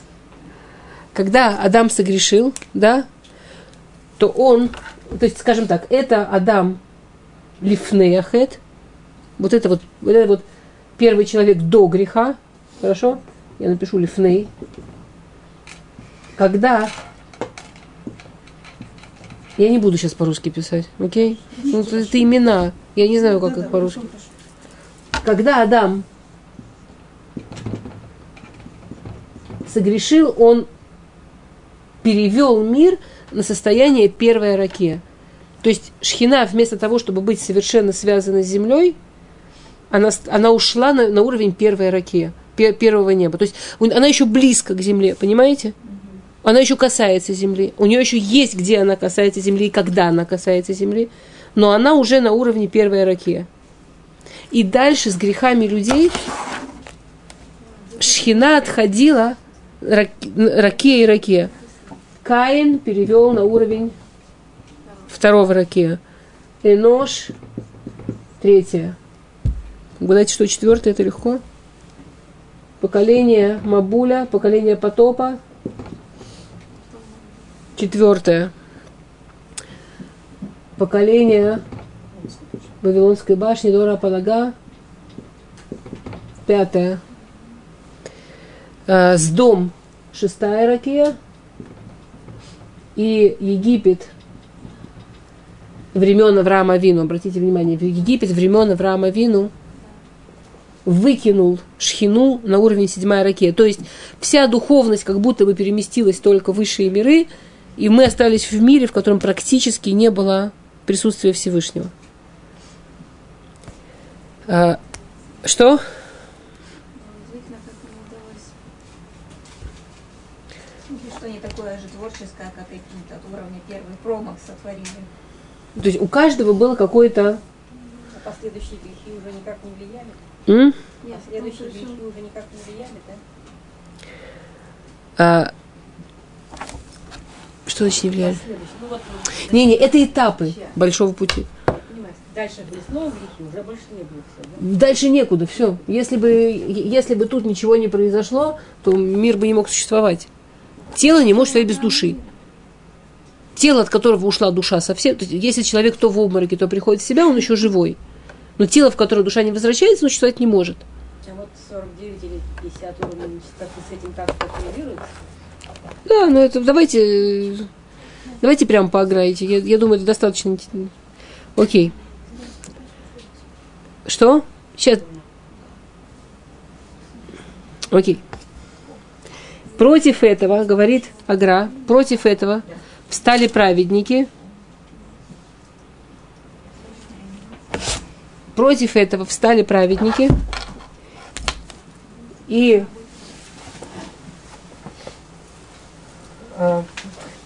Speaker 1: Когда Адам согрешил, да, то он, то есть, скажем так, это Адам Лифнеяхет, вот это вот, вот это вот первый человек до греха, хорошо? Я напишу Лифней. Когда я не буду сейчас по-русски писать, окей? Ну, это, это имена. Я не знаю, как их по-русски. Когда Адам согрешил, он перевел мир на состояние первой раке. То есть Шхина вместо того, чтобы быть совершенно связанной с землей, она, она ушла на, на уровень первой раке, первого неба. То есть она еще близко к земле, понимаете? Она еще касается земли. У нее еще есть, где она касается земли и когда она касается земли. Но она уже на уровне первой раке. И дальше с грехами людей Шхина отходила раке и раке. Каин перевел на уровень второго раке. Энош третье. Угадайте, что четвертое, это легко. Поколение Мабуля, поколение потопа, Четвертое. Поколение Вавилонской башни Дора Палага. Пятое. Э, с дом шестая ракия. И Египет времен Авраама Вину, обратите внимание, в Египет времен Авраама Вину выкинул шхину на уровень седьмая ракия. То есть вся духовность как будто бы переместилась только в высшие миры – и мы остались в мире, в котором практически не было присутствия Всевышнего. А, что?
Speaker 2: такое же творческое, как и от уровня первый промах сотворили.
Speaker 1: То есть у каждого было какое-то...
Speaker 2: А последующие грехи уже никак не влияли?
Speaker 1: М?
Speaker 2: Нет, следующие грехи уже никак не влияли, да?
Speaker 1: А, что значит не влияли? Не-не, это этапы большого пути.
Speaker 2: дальше были снова грехи, уже больше не было все, да?
Speaker 1: Дальше некуда, все. Если бы, если бы тут ничего не произошло, то мир бы не мог существовать. Тело не может стоять без души. Тело, от которого ушла душа совсем. То есть, если человек то в обмороке, то приходит в себя, он еще живой. Но тело, в которое душа не возвращается, оно существовать не может.
Speaker 2: А вот 49 или 50 уровней с этим как-то коррелируется?
Speaker 1: Да, ну это давайте, давайте прямо поиграете. Я, я думаю, это достаточно. Окей. Что? Сейчас. Окей. Против этого, говорит Агра, против этого встали праведники. Против этого встали праведники. И э,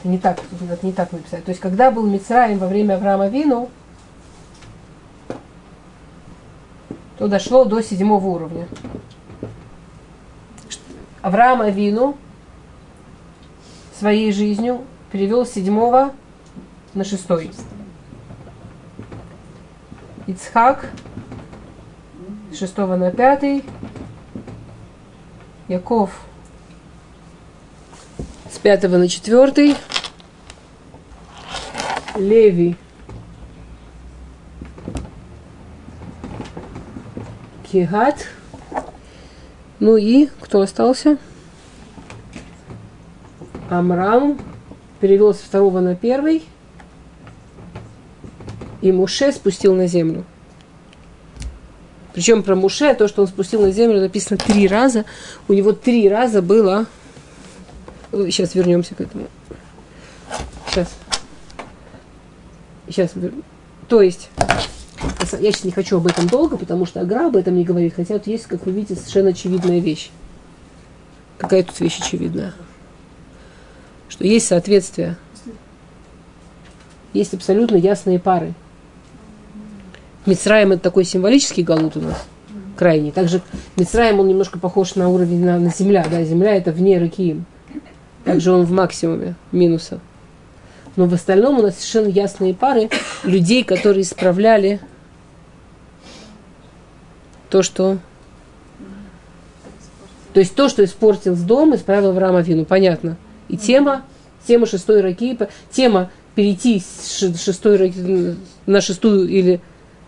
Speaker 1: не так, не так написать. То есть, когда был Мицраим во время Авраама Вину, то дошло до седьмого уровня. Авраам Авину своей жизнью перевел седьмого на шестой. Ицхак шестого на пятый. Яков с пятого на четвертый. Леви Кигат. Ну и кто остался? Амрам перевел со второго на первый. И Муше спустил на землю. Причем про Муше, то, что он спустил на землю, написано три раза. У него три раза было... Сейчас вернемся к этому. Сейчас. Сейчас. То есть, я сейчас не хочу об этом долго, потому что Агра об этом не говорит. Хотя тут есть, как вы видите, совершенно очевидная вещь. Какая тут вещь очевидная? Что есть соответствие. Есть абсолютно ясные пары. Мицраем это такой символический галут у нас, крайний. Также Мицраем он немножко похож на уровень на, на земля. Да, земля это вне Ракиим. Также он в максимуме минуса. Но в остальном у нас совершенно ясные пары людей, которые исправляли то, что... То есть то, что испортил дом, исправил Авраам Авину. Понятно. И тема, тема шестой раки, тема перейти с ше- шестой раки на шестую или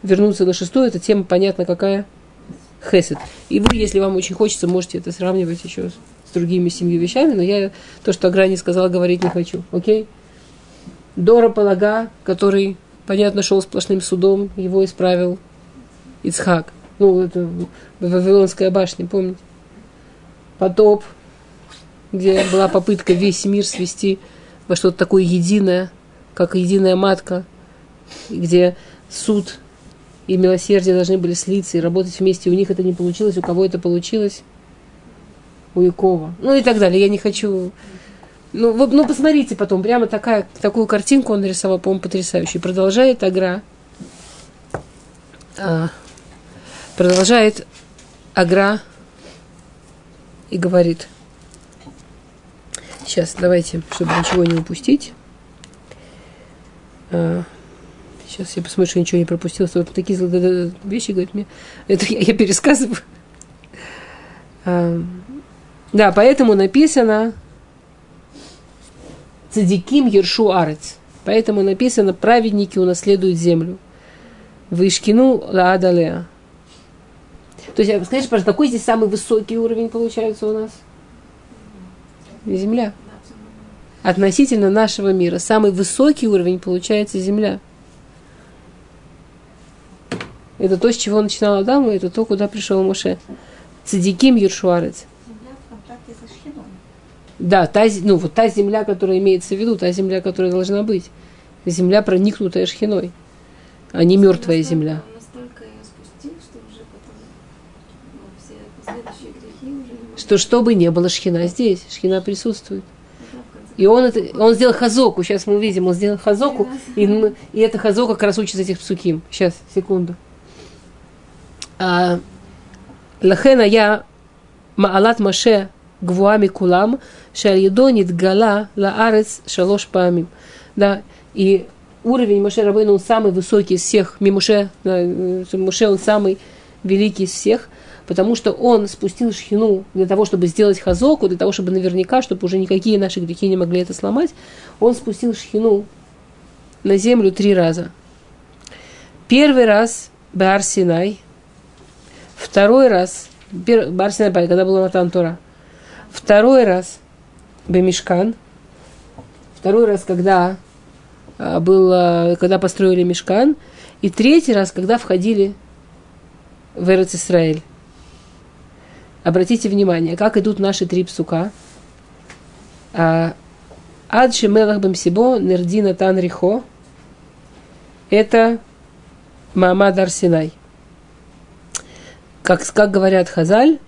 Speaker 1: вернуться на шестую, это тема понятна какая? Хесед. И вы, если вам очень хочется, можете это сравнивать еще с, с другими семью вещами, но я то, что Аграни сказала, говорить не хочу. Окей? Дора Палага, который, понятно, шел сплошным судом, его исправил Ицхак. Ну, это Вавилонская башня, помните? Потоп, где была попытка весь мир свести во что-то такое единое, как единая матка, где суд и милосердие должны были слиться и работать вместе. У них это не получилось, у кого это получилось? У Якова. Ну и так далее. Я не хочу... Ну, вы, ну посмотрите потом, прямо такая, такую картинку он нарисовал, по-моему, потрясающую. Продолжает Агра. А, продолжает Агра и говорит. Сейчас, давайте, чтобы ничего не упустить. А, Сейчас я посмотрю, что ничего не пропустила. Вот такие зло- вещи, говорит мне. Это я, я пересказываю. А, да, поэтому написано Цадиким Ершу Арец. Поэтому написано, праведники унаследуют землю. Вышкину Ладалеа. То есть, скажите, пожалуйста, какой здесь самый высокий уровень получается у нас? Земля. Относительно нашего мира. Самый высокий уровень получается Земля. Это то, с чего начинал Адам, и это то, куда пришел Моше. Цадиким Юршуарец.
Speaker 2: Земля в контакте со шхином.
Speaker 1: Да, та, ну, вот та земля, которая имеется в виду, та земля, которая должна быть. Земля, проникнутая шхиной, а не мертвая земля.
Speaker 3: Что ну.
Speaker 1: Что, чтобы не было шхина здесь, шхина присутствует. И он, это, он сделал хазоку. Сейчас мы увидим, он сделал хазоку. И, мы, и это хазока как раз учится этих псуким. Сейчас, секунду. А, Лахена я маалат Маше гвуами кулам, шальедо нитгала лаарец шалош памим. Да, и уровень Моше Рабейну, он самый высокий из всех. Мимуше, Моше, он самый великий из всех – потому что он спустил шхину для того, чтобы сделать хазоку, для того, чтобы наверняка, чтобы уже никакие наши грехи не могли это сломать, он спустил шхину на землю три раза. Первый раз Бар Синай, второй раз Бар Синай, когда был Матан Тора, второй раз Бемишкан, второй раз, когда а, был, а, когда построили Мешкан, и третий раз, когда входили в Эрец Исраэль. Обратите внимание, как идут наши три псука. А, Адши Мелах Бамсибо Нердина Тан Рихо. Это Маамад Арсинай. Как, как говорят Хазаль,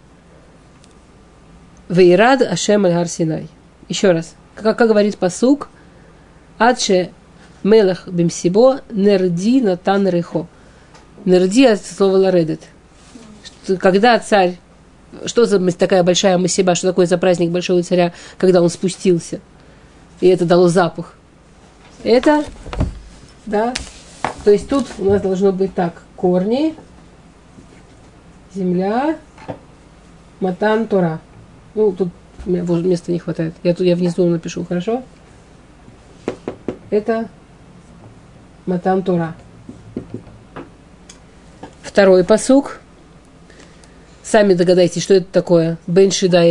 Speaker 1: Вейрад Ашем Аль Арсинай. Еще раз. Как, как говорит посук, Адше Мелах Бимсибо Нерди Натан Рихо. Нерди от слова ларедет. Когда царь что за такая большая масиба, что такое за праздник большого царя, когда он спустился? И это дало запах. Это, да, то есть тут у нас должно быть так, корни, земля, матан, тора. Ну, тут места не хватает. Я тут я внизу напишу, хорошо? Это матан, тора. Второй посук – Сами догадайтесь, что это такое. Бен Шида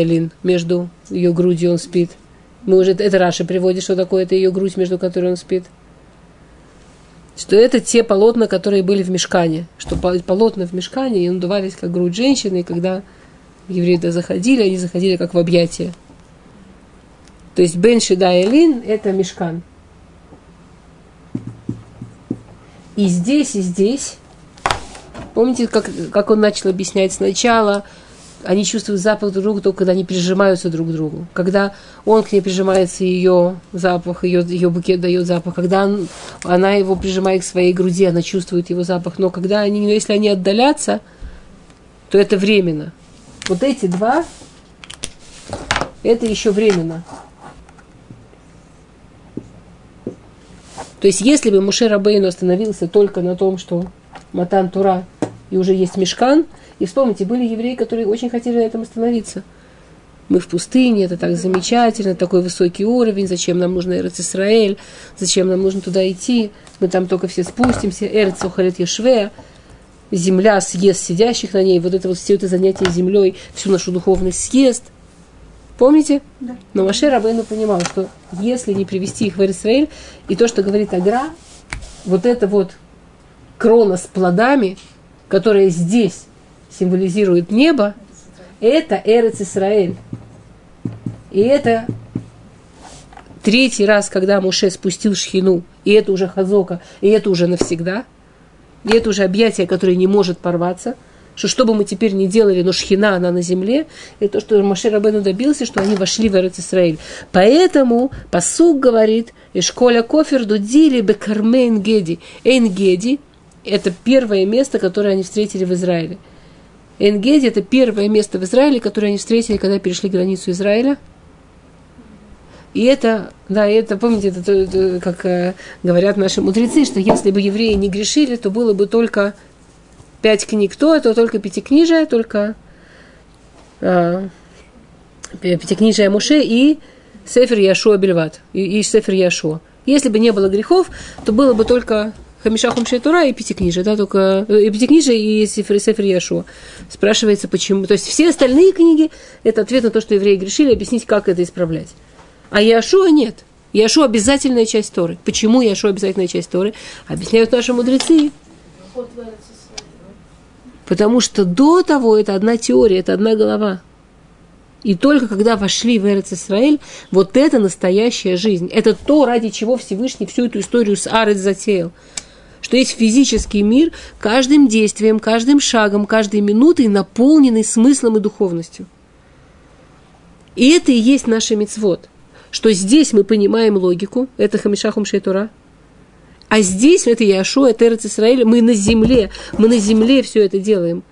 Speaker 1: Между ее грудью он спит. Мы уже, это Раша приводит, что такое это ее грудь, между которой он спит. Что это те полотна, которые были в мешкане. Что полотна в мешкане, и надувались как грудь женщины, и когда евреи туда заходили, они заходили как в объятия. То есть Бен Шида это мешкан. И здесь, и здесь Помните, как, как он начал объяснять сначала? Они чувствуют запах друг друга только когда они прижимаются друг к другу. Когда он к ней прижимается, ее запах, ее, ее букет дает запах. Когда он, она его прижимает к своей груди, она чувствует его запах. Но когда они, если они отдалятся, то это временно. Вот эти два, это еще временно. То есть, если бы Муше Рабейну остановился только на том, что Матан Тура – и уже есть мешкан. И вспомните, были евреи, которые очень хотели на этом остановиться. Мы в пустыне, это так замечательно, такой высокий уровень, зачем нам нужно Эрец Исраэль, зачем нам нужно туда идти, мы там только все спустимся, Эрец Охалет Ешве, земля съест сидящих на ней, вот это вот все это занятие землей, всю нашу духовность съест. Помните? Да. Но Маше Рабейну понимал, что если не привести их в Эрисраэль, и то, что говорит Агра, вот это вот крона с плодами – которая здесь символизирует небо, это Эрец Исраэль. И это третий раз, когда Муше спустил шхину, и это уже хазока, и это уже навсегда, и это уже объятие, которое не может порваться, что что бы мы теперь не делали, но шхина, она на земле, и то, что Маше Рабену добился, что они вошли в Эрец Исраэль. Поэтому посуг говорит, «Ишколя кофер дудили бекарме энгеди». Энгеди это первое место, которое они встретили в Израиле. Энгеди – это первое место в Израиле, которое они встретили, когда перешли границу Израиля. И это, да, это, помните, это, это как э, говорят наши мудрецы, что если бы евреи не грешили, то было бы только пять книг. То это только пятикнижие, только э, пятикнижие Муше и Сефер Яшуа Бельват, и, и Сефер Яшуа. Если бы не было грехов, то было бы только Хамиша Тура и Пятикнижие, да, только э, и Пятикнижие и Сефер, Сефер Яшуа. Спрашивается, почему. То есть все остальные книги – это ответ на то, что евреи грешили, объяснить, как это исправлять. А Яшуа нет. Яшуа – обязательная часть Торы. Почему Яшуа – обязательная часть Торы? Объясняют наши мудрецы. Потому что до того это одна теория, это одна голова. И только когда вошли в Эрец Исраэль, вот это настоящая жизнь. Это то, ради чего Всевышний всю эту историю с Арец затеял что есть физический мир, каждым действием, каждым шагом, каждой минутой наполненный смыслом и духовностью. И это и есть наша мецвод. Что здесь мы понимаем логику, это Хамишахум Шейтура, а здесь это Яшу, это Эрец Исраиль, мы на земле, мы на земле все это делаем.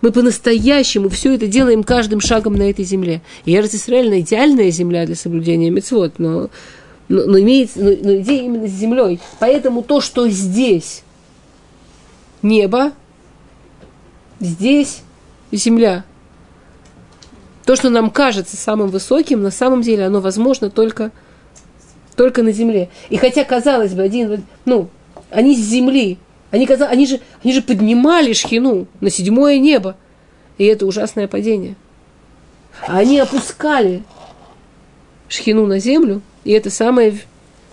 Speaker 1: Мы по-настоящему все это делаем каждым шагом на этой земле. И Эрец Исраиль – идеальная земля для соблюдения мецвод, но, но, но, имеет, но, но идея именно с землей. Поэтому то, что здесь небо, здесь земля. То, что нам кажется самым высоким, на самом деле оно возможно только, только на земле. И хотя, казалось бы, один, ну, они с земли, они, они, же, они же поднимали шхину на седьмое небо. И это ужасное падение. А они опускали шхину на землю, и это самое,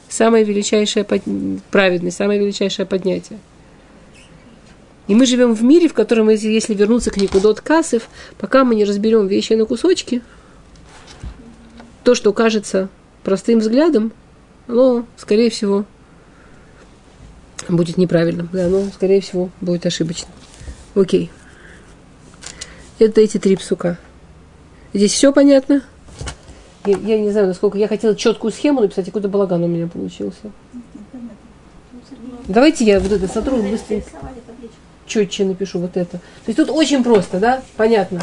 Speaker 1: самое величайшее праведность, самое величайшее поднятие. И мы живем в мире, в котором, если вернуться к Никудот Касов, пока мы не разберем вещи на кусочки, то, что кажется простым взглядом, оно, скорее всего, будет неправильным. Да, оно, скорее всего, будет ошибочным. Окей. Это эти три псука. Здесь все понятно? Я, я не знаю, насколько я хотела четкую схему написать, и какой-то балаган у меня получился. Давайте я вот это сотру быстрее четче напишу вот это. То есть тут очень просто, да? Понятно.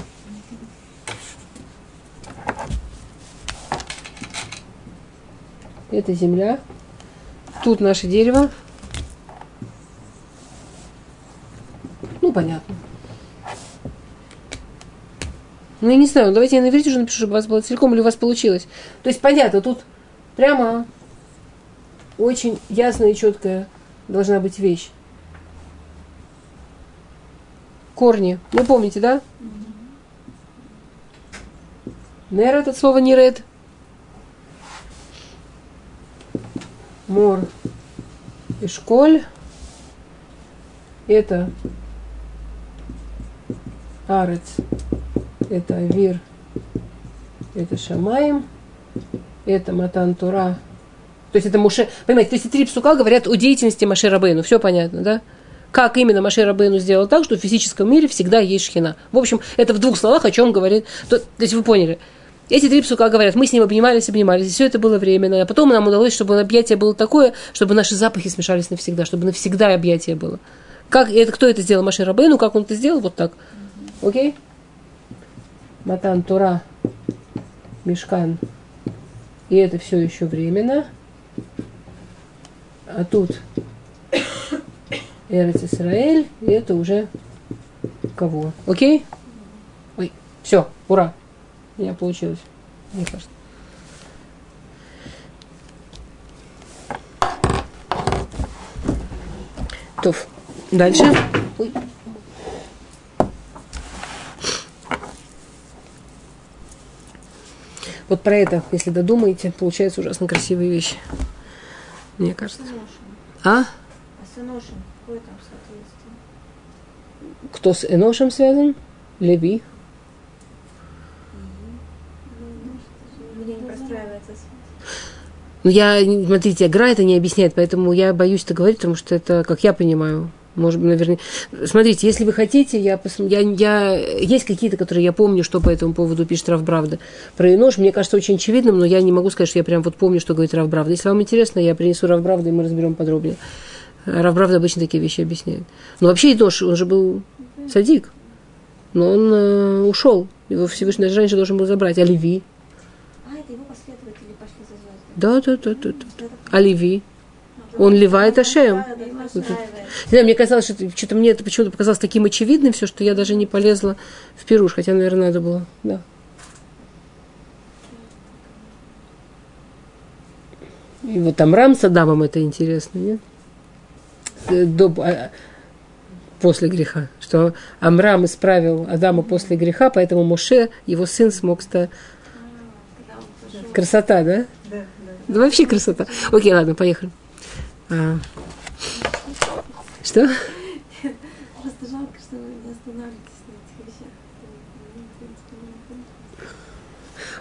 Speaker 1: Это земля. Тут наше дерево. Ну, понятно. Ну, я не знаю, давайте я на уже напишу, чтобы у вас было целиком, или у вас получилось. То есть, понятно, тут прямо очень ясная и четкая должна быть вещь корни. Вы помните, да? Нер это слово не ред. Мор и школь. Это арец. Это авир. Это шамаем. Это матан тура. То есть это Муше. Понимаете, то есть три псука говорят о деятельности Маше Рабейну. Все понятно, да? Как именно Маше Рабейну сделал так, что в физическом мире всегда есть шхина. В общем, это в двух словах, о чем говорит. То, то есть вы поняли. Эти три псука говорят, мы с ним обнимались, обнимались, и все это было временно. А потом нам удалось, чтобы объятие было такое, чтобы наши запахи смешались навсегда, чтобы навсегда объятие было. Как, это, кто это сделал? Маше Рабейну, как он это сделал? Вот так. Окей? Матан Тура, Мешкан. И это все еще временно. А тут Эрец Исраэль, и это уже кого? Окей? Ой, все, ура. У меня получилось. Мне кажется. Тоф. Дальше. Ой. Вот про это, если додумаете, получается ужасно красивые вещи. Мне кажется. А? Сыношин. Какое там соответствие? Кто с Эношем связан? Леви. Ну, я, смотрите, игра это не объясняет, поэтому я боюсь это говорить, потому что это, как я понимаю, может быть, наверное... Смотрите, если вы хотите, я, пос... я, я... есть какие-то, которые я помню, что по этому поводу пишет Равбравда. Про Инош, мне кажется, очень очевидным, но я не могу сказать, что я прям вот помню, что говорит Равбравда. Если вам интересно, я принесу Равбравда, и мы разберем подробнее. Равбравда обычно такие вещи объясняет. Но вообще Идош, он же был садик. Но он э, ушел. Его Всевышний даже раньше должен был забрать. А Леви? А, это его последователи пошли за Да, да, да, да. да. А Леви? Он ливает Ашем. Не знаю, мне казалось, что что-то мне это почему-то показалось таким очевидным все, что я даже не полезла в пируш, хотя, наверное, надо было. Да. И вот там Рам с Адамом это интересно, нет? Э, до, а, после греха, что Амрам исправил Адама после греха, поэтому Моше, его сын, смог стать... Красота, да? Да, вообще красота. Окей, ладно, поехали. А. Что? Просто жалко, что вы не останавливаетесь на этих вещах.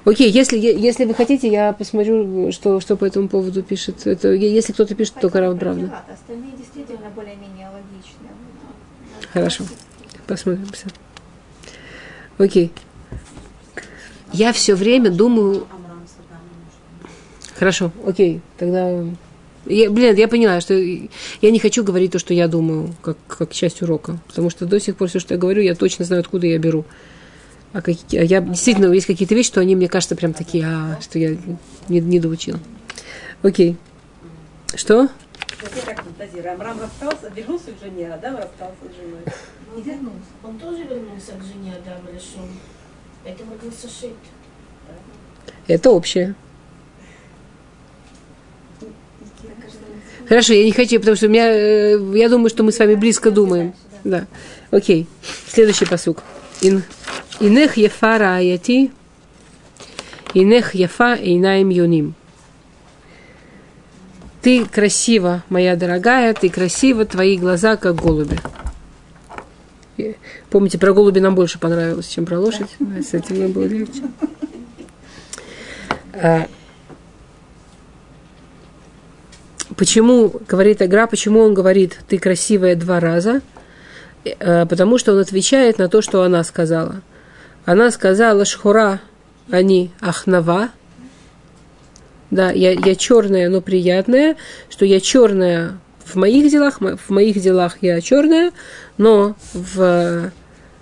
Speaker 1: Окей, если, если вы хотите, я посмотрю, что, что по этому поводу пишет. Это, если кто-то пишет, то только Рав. Остальные действительно более-менее логичные. Хорошо, посмотримся. Окей. Я все время думаю... Хорошо, окей, тогда... Я, блин, я поняла, что я не хочу говорить то, что я думаю, как, как часть урока. Потому что до сих пор все, что я говорю, я точно знаю, откуда я беру. А, какие, а я действительно, есть какие-то вещи, что они, мне кажется, прям такие, а, что я не, не доучила. Окей. Что?
Speaker 2: Амрам расстался, вернулся к жене, а Адам расстался с женой.
Speaker 3: Не вернулся. Он тоже вернулся к жене Адама Решон. Это родился Шейт.
Speaker 1: Это общее. Хорошо, я не хочу, потому что у меня, э, я думаю, что мы с вами близко думаем. Да. Окей. Следующий посук. Ин, инех ефа рааяти, инех ефа эйнаим юним. Ты красива, моя дорогая, ты красива, твои глаза как голуби. И Помните, про голуби нам больше понравилось, чем про лошадь. С этим мне было легче. А, Почему, говорит Агра, почему он говорит, ты красивая два раза? Э, Потому что он отвечает на то, что она сказала. Она сказала, шхура, они ахнава. Да, я, я черная, но приятная, что я черная в моих делах, в моих делах я черная, но в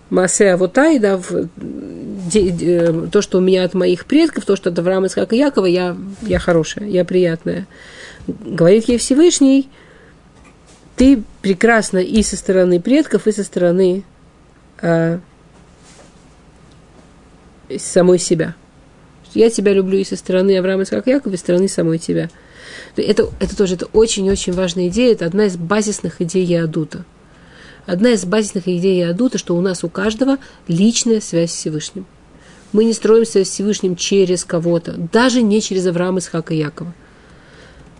Speaker 1: Масе Авутай, да, в де- де- то, что у меня от моих предков, то, что от Авраама, Исхака и Якова, я, я хорошая, я приятная. Говорит ей Всевышний, ты прекрасна и со стороны предков, и со стороны а, самой себя. Я тебя люблю и со стороны Авраама, Исхака и Якова, и со стороны самой тебя. Это, это тоже это очень-очень важная идея, это одна из базисных идей Яадута. Одна из базисных идей Яадута, что у нас у каждого личная связь с Всевышним. Мы не строим связь с Всевышним через кого-то, даже не через Авраама, Исхака и Якова.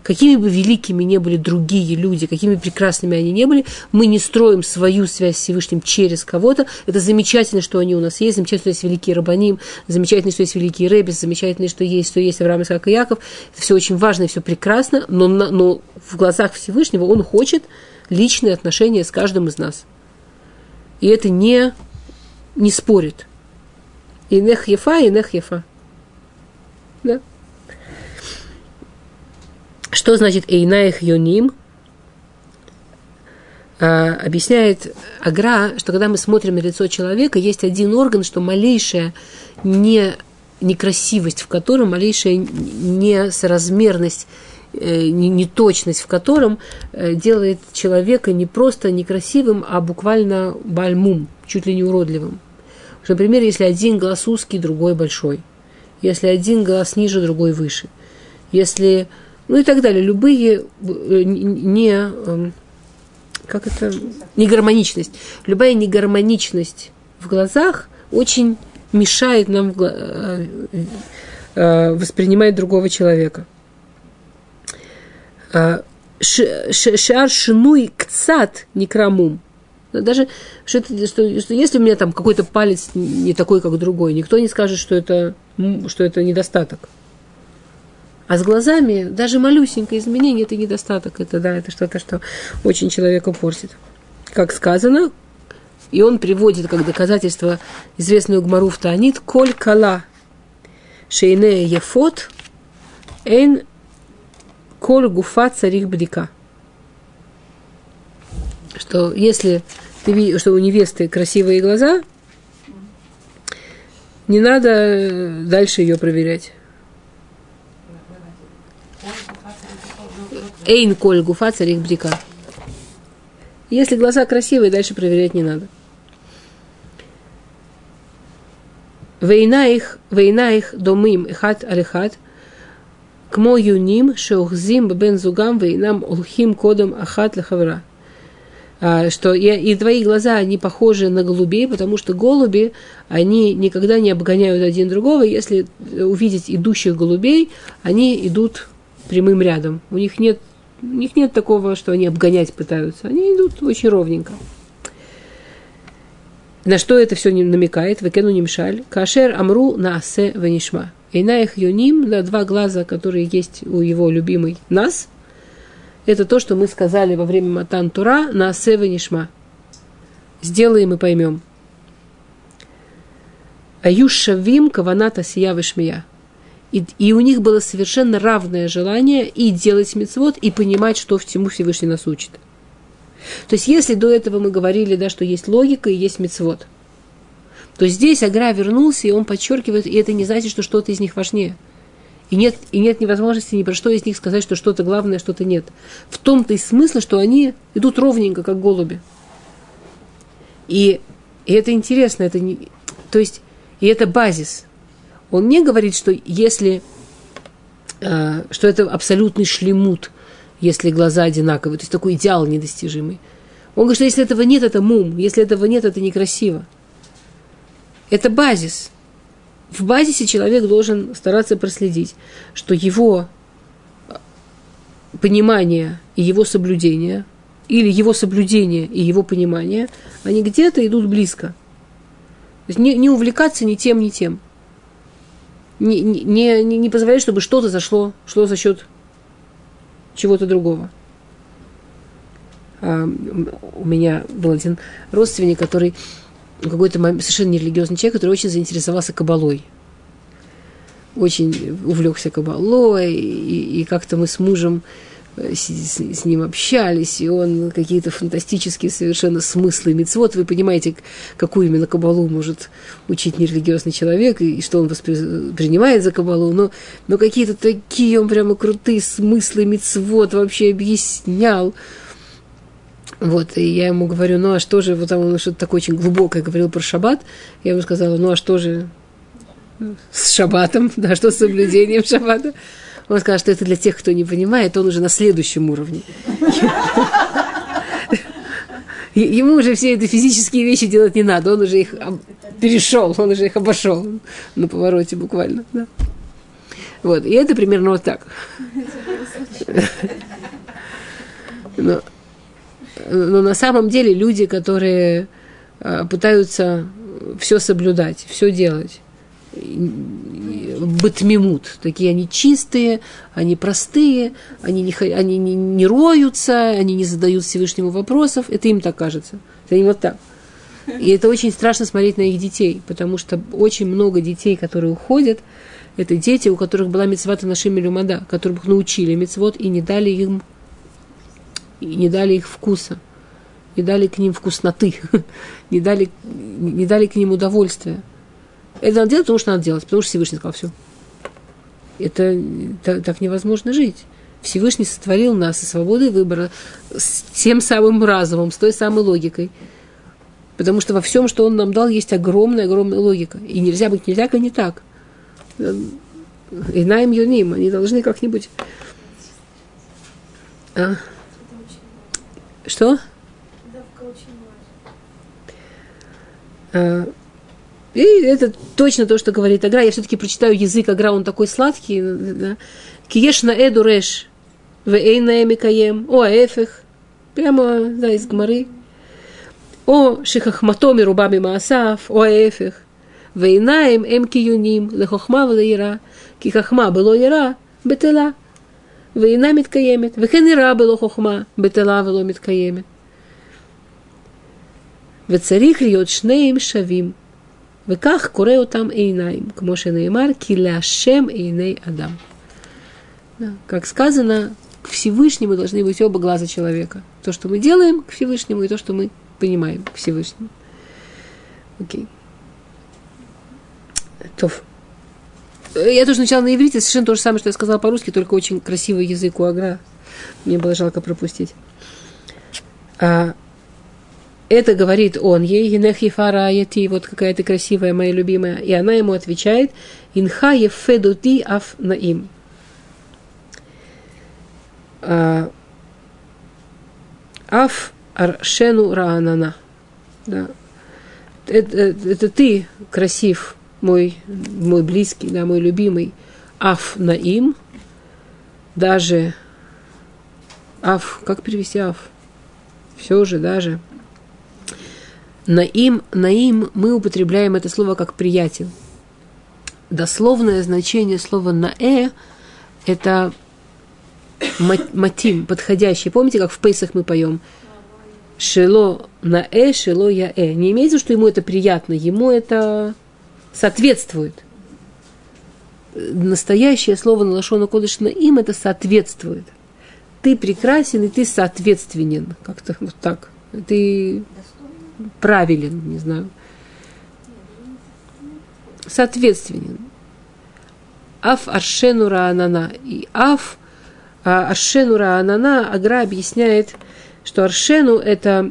Speaker 1: Какими бы великими не были другие люди, какими прекрасными они не были, мы не строим свою связь с Всевышним через кого-то. Это замечательно, что они у нас есть, замечательно, что есть великий Рабаним, замечательно, что есть великий Ребес, замечательно, что есть, что есть Авраам Исаак и Яков. Это все очень важно и все прекрасно, но, но в глазах Всевышнего он хочет личные отношения с каждым из нас. И это не, не спорит. И нех ефа, и нех ефа. Да? Что значит эйнаих йоним? А, объясняет Агра, что когда мы смотрим на лицо человека, есть один орган, что малейшая не, некрасивость, в котором, малейшая несоразмерность, э, не- неточность, в котором э, делает человека не просто некрасивым, а буквально бальмум, чуть ли не уродливым. Например, если один глаз узкий, другой большой. Если один глаз ниже, другой выше. Если ну и так далее. Любые э, не, эм, как это, негармоничность. Любая негармоничность в глазах очень мешает нам э, э, воспринимать другого человека. Шар шинуй кцат некрамум. Даже что, это- что, что если у меня там какой-то палец не такой, как другой, никто не скажет, что это, что это недостаток. А с глазами даже малюсенькое изменение – это недостаток. Это, да, это что-то, что очень человека портит. Как сказано, и он приводит как доказательство известную гмару в Таанит «Коль кала шейне ефот эйн коль гуфа царих бдика». Что если ты видишь, что у невесты красивые глаза, не надо дальше ее проверять. Эйн коль гуфа царих бдика. Если глаза красивые, дальше проверять не надо. Вейна их, вейна их домим эхат алехат, кмо юним шеухзим бен зугам вейнам улхим кодом ахат лехавра. А, Что и, и твои глаза, они похожи на голубей, потому что голуби, они никогда не обгоняют один другого. Если увидеть идущих голубей, они идут прямым рядом. У них нет, у них нет такого, что они обгонять пытаются. Они идут очень ровненько. На что это все намекает? Векену нимшаль. Кашер амру на асе венишма. И на их юним, на два глаза, которые есть у его любимой нас, это то, что мы сказали во время Матан Тура на асе. Сделаем и поймем. Аюшавим каваната сия вишмия. И, и у них было совершенно равное желание и делать мецвод, и понимать, что всему Всевышний нас учит. То есть, если до этого мы говорили, да, что есть логика и есть мецвод, то здесь Агра вернулся, и он подчеркивает, и это не значит, что что-то из них важнее. И нет, и нет невозможности ни про что из них сказать, что что-то главное, что-то нет. В том-то и смысл, что они идут ровненько, как голуби. И, и это интересно, это не, то есть, и это базис. Он не говорит, что если, э, что это абсолютный шлемут, если глаза одинаковые, то есть такой идеал недостижимый. Он говорит, что если этого нет, это мум, если этого нет, это некрасиво. Это базис. В базисе человек должен стараться проследить, что его понимание и его соблюдение, или его соблюдение и его понимание, они где-то идут близко. То есть не, не увлекаться ни тем, ни тем. Не, не, не, не позволять, чтобы что-то зашло, шло за счет чего-то другого. А, у меня был один родственник, который какой-то совершенно нерелигиозный человек, который очень заинтересовался кабалой. Очень увлекся кабалой, и, и как-то мы с мужем с, с, с ним общались, и он какие-то фантастические совершенно смыслы мецвод. Вы понимаете, какую именно кабалу может учить нерелигиозный человек, и, и что он воспринимает за кабалу, но, но какие-то такие он прямо крутые смыслы мецвод вообще объяснял. Вот, и я ему говорю, ну а что же, вот там он что-то такое очень глубокое говорил про шаббат. Я ему сказала, ну а что же с шаббатом, да, что с соблюдением шаббата? Он сказал, что это для тех, кто не понимает, он уже на следующем уровне. Ему уже все эти физические вещи делать не надо, он уже их перешел, он уже их обошел на повороте буквально. Да. Вот, и это примерно вот так. Но, но на самом деле люди, которые а, пытаются все соблюдать, все делать, бытмимут, такие они чистые, они простые, они не, они не, не роются, они не задают Всевышнему вопросов, это им так кажется, это им вот так. И это очень страшно смотреть на их детей, потому что очень много детей, которые уходят, это дети, у которых была мецвата нашим люмада, которых научили мецвод и не дали им и не дали их вкуса, не дали к ним вкусноты, не дали, не дали к ним удовольствия. Это надо делать, потому что надо делать, потому что Всевышний сказал все. Это так, так невозможно жить. Всевышний сотворил нас со свободой выбора, с тем самым разумом, с той самой логикой. Потому что во всем, что он нам дал, есть огромная-огромная логика. И нельзя быть нельзя, как не так. И наим юним, они должны как-нибудь... А? Что? А, и это точно то, что говорит Агра. Я все-таки прочитаю язык Агра, он такой сладкий. Да? Киеш на эду реш, вейн на эмикаем, о эфех. Прямо, да, из Гмары. או שחכמתו מרובה ממעשיו, או ההפך. ועיניים הם קיונים לחוכמה וליראה, כי חכמה בלא יראה בטלה, ואינה מתקיימת, וכן יראה בלא חוכמה בטלה ולא מתקיימת. וצריך להיות שניהם שווים, Веках куреу там эйнайм, к Моше Неймар, киляшем эйней адам. Да. Как сказано, к Всевышнему должны быть оба глаза человека. То, что мы делаем, к Всевышнему, и то, что мы понимаем, к Всевышнему. Окей. Okay. Тоф. Я тоже начала на иврите, совершенно то же самое, что я сказала по-русски, только очень красивый язык у Агра. Мне было жалко пропустить. А, это говорит он ей, Гинех Ефара Яти, вот какая ты красивая, моя любимая. И она ему отвечает, Инха Ефедути Аф Наим. А, аф Аршену Раанана. Да. Это, это, это ты красив, мой, мой близкий, да, мой любимый. Аф Наим. Даже Аф, как перевести Аф? Все же даже Наим, наим, мы употребляем это слово как приятель. Дословное значение слова наэ – это матим, подходящий. Помните, как в Пейсах мы поем? Шело наэ, шело я э. Не имеется, что ему это приятно, ему это соответствует. настоящее слово на Лашона Кодыш на им это соответствует. Ты прекрасен, и ты соответственен. Как-то вот так. Ты правилен, не знаю. Соответственен. Аф Аршену Раанана. И Аф а Аршену Раанана Агра объясняет, что Аршену – это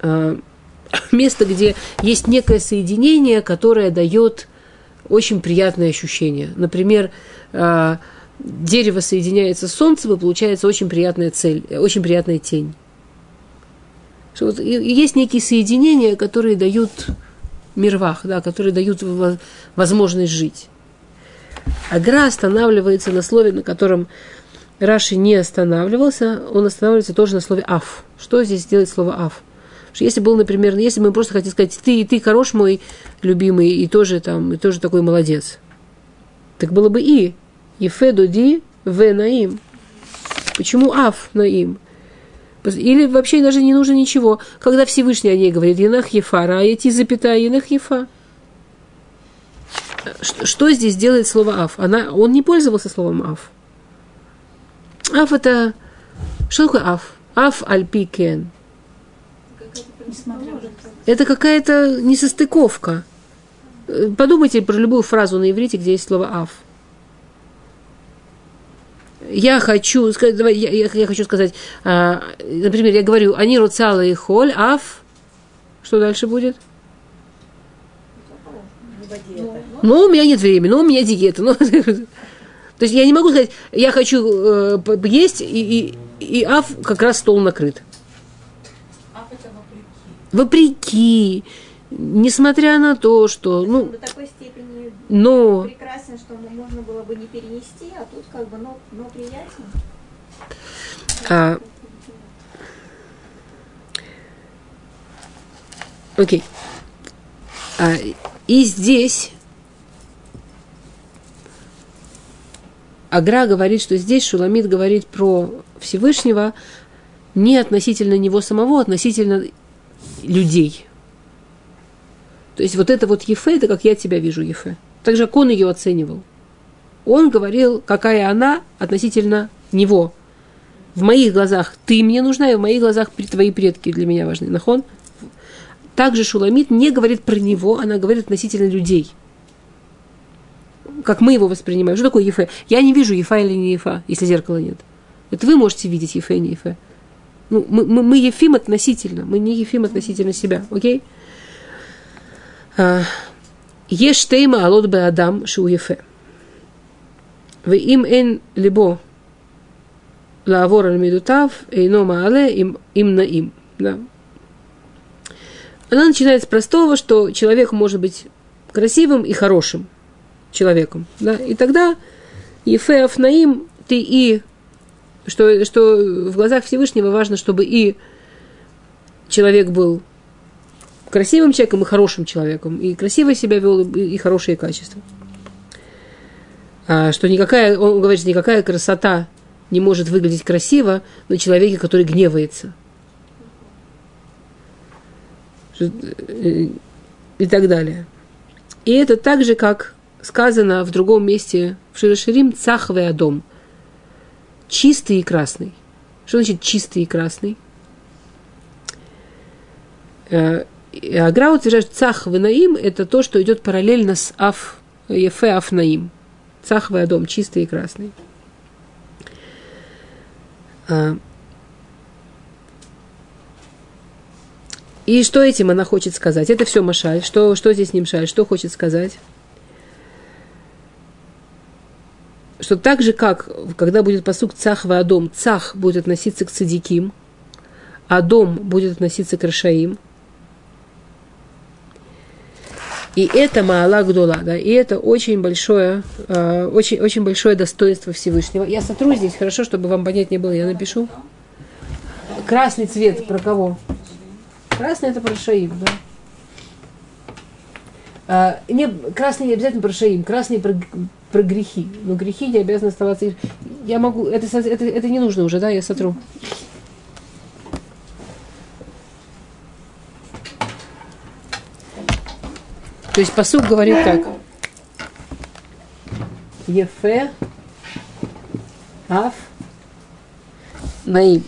Speaker 1: а, место, где есть некое соединение, которое дает очень приятное ощущение. Например, а, дерево соединяется с солнцем, и получается очень приятная цель, очень приятная тень. Что вот есть некие соединения, которые дают мирвах, да, которые дают возможность жить. Агра останавливается на слове, на котором Раши не останавливался, он останавливается тоже на слове «аф». Что здесь делает слово «аф»? если был, например, если мы просто хотим сказать, ты, ты хорош мой любимый, и тоже там, и тоже такой молодец, так было бы и. Ефеду ди в наим. Почему аф наим? Или вообще даже не нужно ничего. Когда Всевышний о ней говорит, енах ефара, а эти запятая енах ефа. Что, что здесь делает слово аф? Она, он не пользовался словом аф. Аф это... Что такое аф? Аф альпикен. Это какая-то несостыковка. Подумайте про любую фразу на иврите, где есть слово «аф». Я хочу сказать, давай, я, я, я хочу сказать, а, например, я говорю, они руцала и холь, аф. Что дальше будет? Ну, у меня нет времени, ну, у меня диета. Ну, то есть я не могу сказать, я хочу э, есть, и, и, и аф как раз стол накрыт вопреки, несмотря на то, что, ну,
Speaker 4: до такой степени
Speaker 1: но,
Speaker 4: прекрасен, что можно было бы не перенести, а тут как бы, но, но приятен.
Speaker 1: А, окей. А, и здесь Агра говорит, что здесь Шуламид говорит про Всевышнего не относительно него самого, а относительно людей. То есть вот это вот Ефе, это как я тебя вижу, Ефе. Так же, как он ее оценивал. Он говорил, какая она относительно него. В моих глазах ты мне нужна, и в моих глазах твои предки для меня важны. Нахон? Также Шуламит не говорит про него, она говорит относительно людей. Как мы его воспринимаем. Что такое Ефе? Я не вижу Ефа или не Ефа, если зеркала нет. Это вы можете видеть Ефе, не Ефе. Ну, мы, мы, мы Ефим относительно, мы не Ефим относительно себя, окей? А, יש שתי מעלות באדם שהוא יפה. ואם אין ליבו לעבור על מידותיו, אינו מעלה им наим. Да. Она начинает с простого, что человек может быть красивым и хорошим человеком. Да? И тогда Ефе Афнаим, ты и что, что в глазах Всевышнего важно, чтобы и человек был красивым человеком и хорошим человеком, и красиво себя вел, и, хорошие качества. А, что никакая, он говорит, что никакая красота не может выглядеть красиво на человеке, который гневается. Э, и так далее. И это так же, как сказано в другом месте в Широширим «Цахве Адом», чистый и красный. Что значит чистый и красный? Э, Агра утверждает, что цах наим – это то, что идет параллельно с аф, ефе аф наим. Цах дом, чистый и красный. А, и что этим она хочет сказать? Это все Машаль. Что, что здесь не Мшаль? Что хочет сказать? что так же, как когда будет посук цах в Адом, цах будет относиться к цадиким, Адом будет относиться к Рашаим. И это Маала Гдула, да, и это очень большое, э, очень, очень большое достоинство Всевышнего. Я сотру здесь, хорошо, чтобы вам понять не было, я напишу. Красный цвет про кого? Красный это про Шаим, да. А, не, красный не обязательно про Шаим, красный про, про грехи. Но грехи не обязаны оставаться. Я могу, это, это, это не нужно уже, да, я сотру. То есть посуд говорит так. Ефе, Аф, Наим.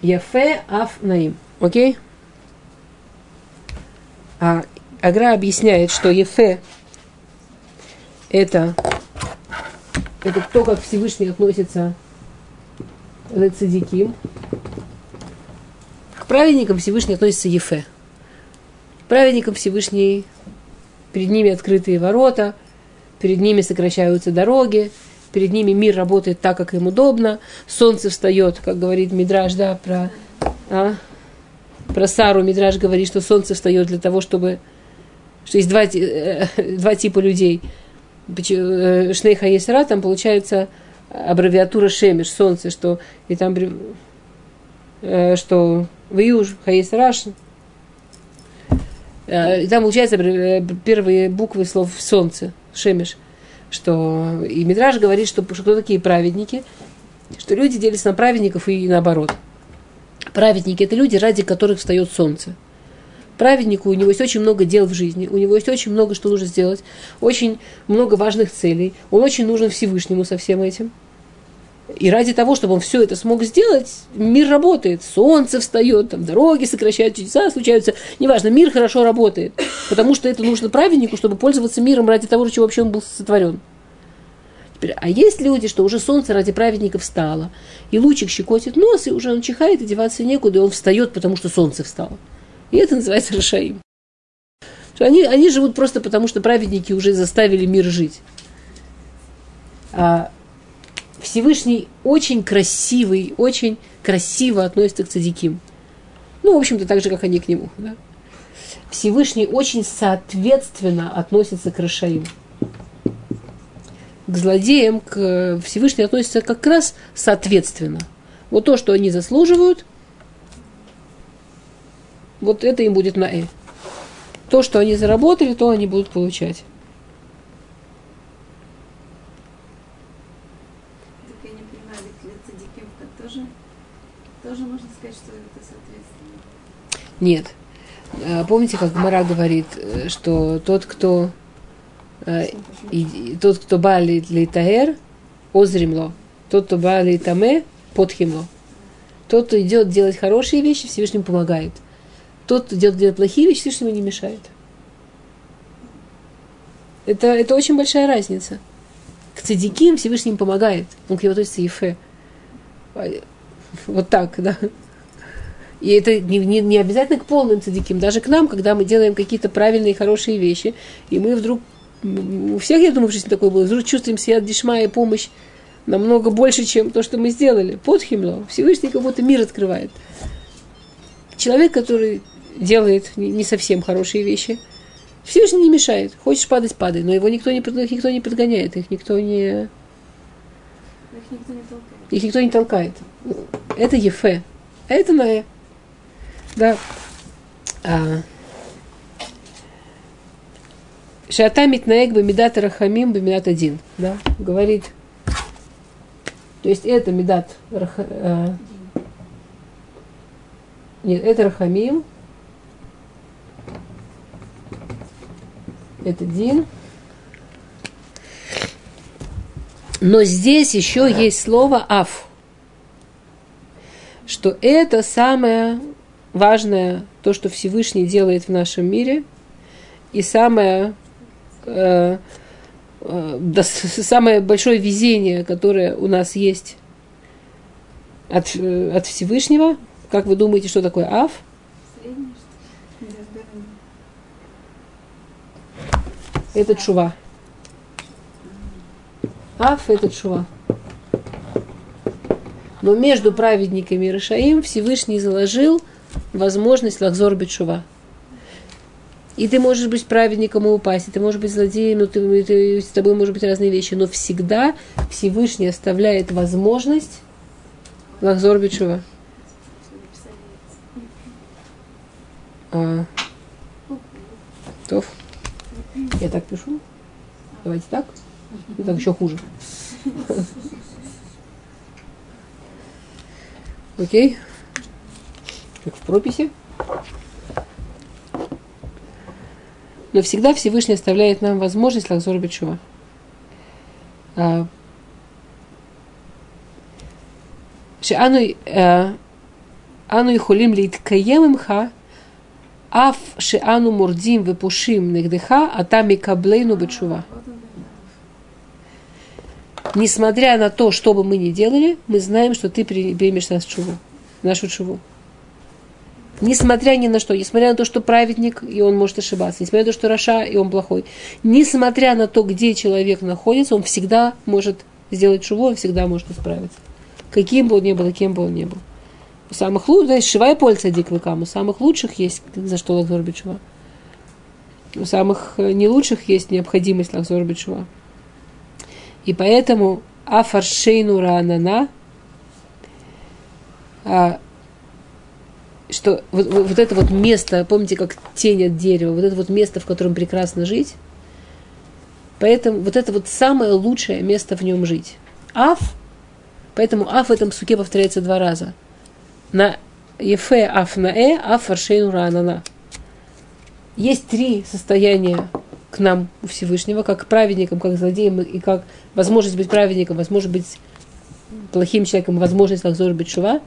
Speaker 1: Ефе, Аф, Наим. Окей? А Агра объясняет, что Ефе это, это то, как Всевышний относится к цадиким. Праведникам Всевышний относится Ефе. К праведникам Всевышний перед ними открытые ворота, перед ними сокращаются дороги, перед ними мир работает так, как им удобно, солнце встает, как говорит Мидраж, да, про, а? про Сару Мидраж говорит, что солнце встает для того, чтобы, что есть два, э, два типа людей. Э, Шнейха Есара, там получается аббревиатура Шемиш, солнце, что и там э, что Виюж, Хаесраш, и там получается первые буквы слов солнце, Шемиш, что и Мидраж говорит, что, что кто такие праведники, что люди делятся на праведников и наоборот. Праведники – это люди, ради которых встает солнце. Праведнику у него есть очень много дел в жизни, у него есть очень много, что нужно сделать, очень много важных целей. Он очень нужен Всевышнему со всем этим. И ради того, чтобы он все это смог сделать, мир работает. Солнце встает, там, дороги сокращают, чудеса случаются. Неважно, мир хорошо работает. Потому что это нужно праведнику, чтобы пользоваться миром ради того, чего вообще он был сотворен. Теперь, а есть люди, что уже солнце ради праведников встало, и лучик щекотит нос, и уже он чихает, и деваться некуда, и он встает, потому что солнце встало. И это называется Рашаим. Они, они живут просто потому, что праведники уже заставили мир жить. А Всевышний очень красивый, очень красиво относится к цадиким. Ну, в общем-то, так же, как они к нему. Да? Всевышний очень соответственно относится к Рашаим к злодеям, к Всевышний относится как раз соответственно. Вот то, что они заслуживают, вот это им будет на «э». То, что они заработали, то они будут получать.
Speaker 4: Так я не понимаю, ведь цадиким тоже, тоже можно сказать, что это соответственно?
Speaker 1: Нет. А, помните, как Мара говорит, э, что тот, кто Э, и тот, кто бали литаэр, озримло. Тот, кто бали таме, подхимло. Тот, кто идет делать хорошие вещи, Всевышнему помогает. Тот, кто идет делать плохие вещи, Всевышнему не мешает. Это, это очень большая разница. К цадиким Всевышний помогает. Он к нему относится Ефе. Вот так, да. И это не, не, не обязательно к полным цадиким, даже к нам, когда мы делаем какие-то правильные, хорошие вещи, и мы вдруг у всех, я думаю, в жизни такое было. Вдруг чувствуем себя дешма и помощь намного больше, чем то, что мы сделали. Под химло. Всевышний как будто мир открывает. Человек, который делает не совсем хорошие вещи, Всевышний не мешает. Хочешь падать, падай. Но его никто не, их никто не подгоняет, их никто не...
Speaker 4: Их никто не толкает.
Speaker 1: Их никто не толкает. Это Ефе. А это Ная. Да. А, Шата митнаек бамидат рахамим бамидат один. Да, говорит. То есть это медат раха, э, нет, это рахамим. Это дин. Но здесь еще есть слово аф. Что это самое важное, то, что Всевышний делает в нашем мире, и самое э, э, самое большое везение, которое у нас есть от, э, от Всевышнего. Как вы думаете, что такое Аф? Это чува. Аф – это чува. Но между праведниками и Рашаим Всевышний заложил возможность лахзор бетшува. И ты можешь быть праведником и упасть, и ты можешь быть злодеем, но ты, ты, с тобой может быть разные вещи. Но всегда Всевышний оставляет возможность Лахзор Бичува. А, Тов. Я так пишу. Давайте так. И так еще хуже. Окей как в прописи. Но всегда Всевышний оставляет нам возможность лакзор бичува. А, э, ану и хулим литкаем имха, аф шиану мурдим выпушим негдыха, а там
Speaker 4: и каблейну бичува.
Speaker 1: Несмотря на то, что бы мы ни делали, мы знаем, что ты примешь нас чуву, нашу чуву. Несмотря ни на что, несмотря на то, что праведник, и он может ошибаться, несмотря на то, что Раша, и он плохой, несмотря на то, где человек находится, он всегда может сделать чуву, он всегда может исправиться. Каким бы он ни был, кем бы он ни был. У самых лучших, знаешь, шивая польца диквыкам, у самых лучших есть за что лахзор бичува. У самых э, не лучших есть необходимость лахзор бичува. И поэтому афаршейну ранана, а, что вот, вот- вот это вот место, помните, как тень от дерева, вот это вот место, в котором прекрасно жить, поэтому вот это вот самое лучшее место в нем жить. Аф, поэтому аф в этом суке повторяется два раза. На ефе аф на э, аф фаршейну ранана. Есть три состояния к нам у Всевышнего, как праведникам, как злодеям, и как возможность быть праведником, возможность быть плохим человеком, возможность лахзор быть шува.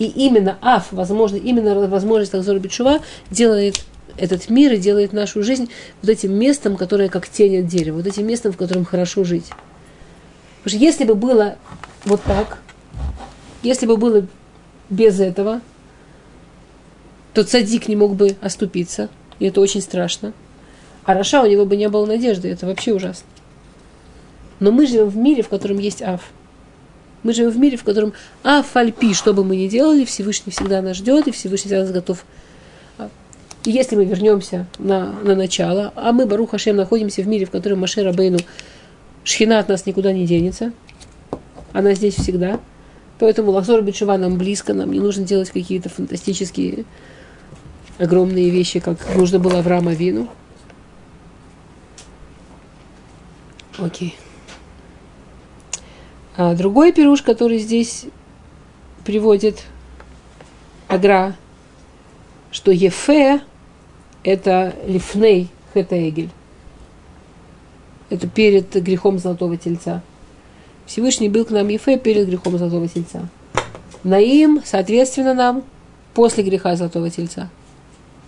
Speaker 1: И именно аф, возможно, именно возможность лахзор быть шува делает этот мир и делает нашу жизнь вот этим местом, которое как тень от дерева, вот этим местом, в котором хорошо жить. Потому что если бы было вот так, если бы было без этого, то цадик не мог бы оступиться, и это очень страшно. А Раша у него бы не было надежды, это вообще ужасно. Но мы живем в мире, в котором есть Аф. Мы живем в мире, в котором Аф Альпи, что бы мы ни делали, Всевышний всегда нас ждет, и Всевышний всегда нас готов. И если мы вернемся на, на начало, а мы, Барух Хашем, находимся в мире, в котором Машер Абейну, Шхина от нас никуда не денется, она здесь всегда. Поэтому Лахзор Бичува нам близко, нам не нужно делать какие-то фантастические огромные вещи, как нужно было Авраама Вину. Окей. А другой пируш, который здесь приводит Агра, что Ефе – это лифней хетаэгель. Это перед грехом золотого тельца. Всевышний был к нам Ефе перед грехом золотого тельца. Наим, соответственно, нам после греха золотого тельца.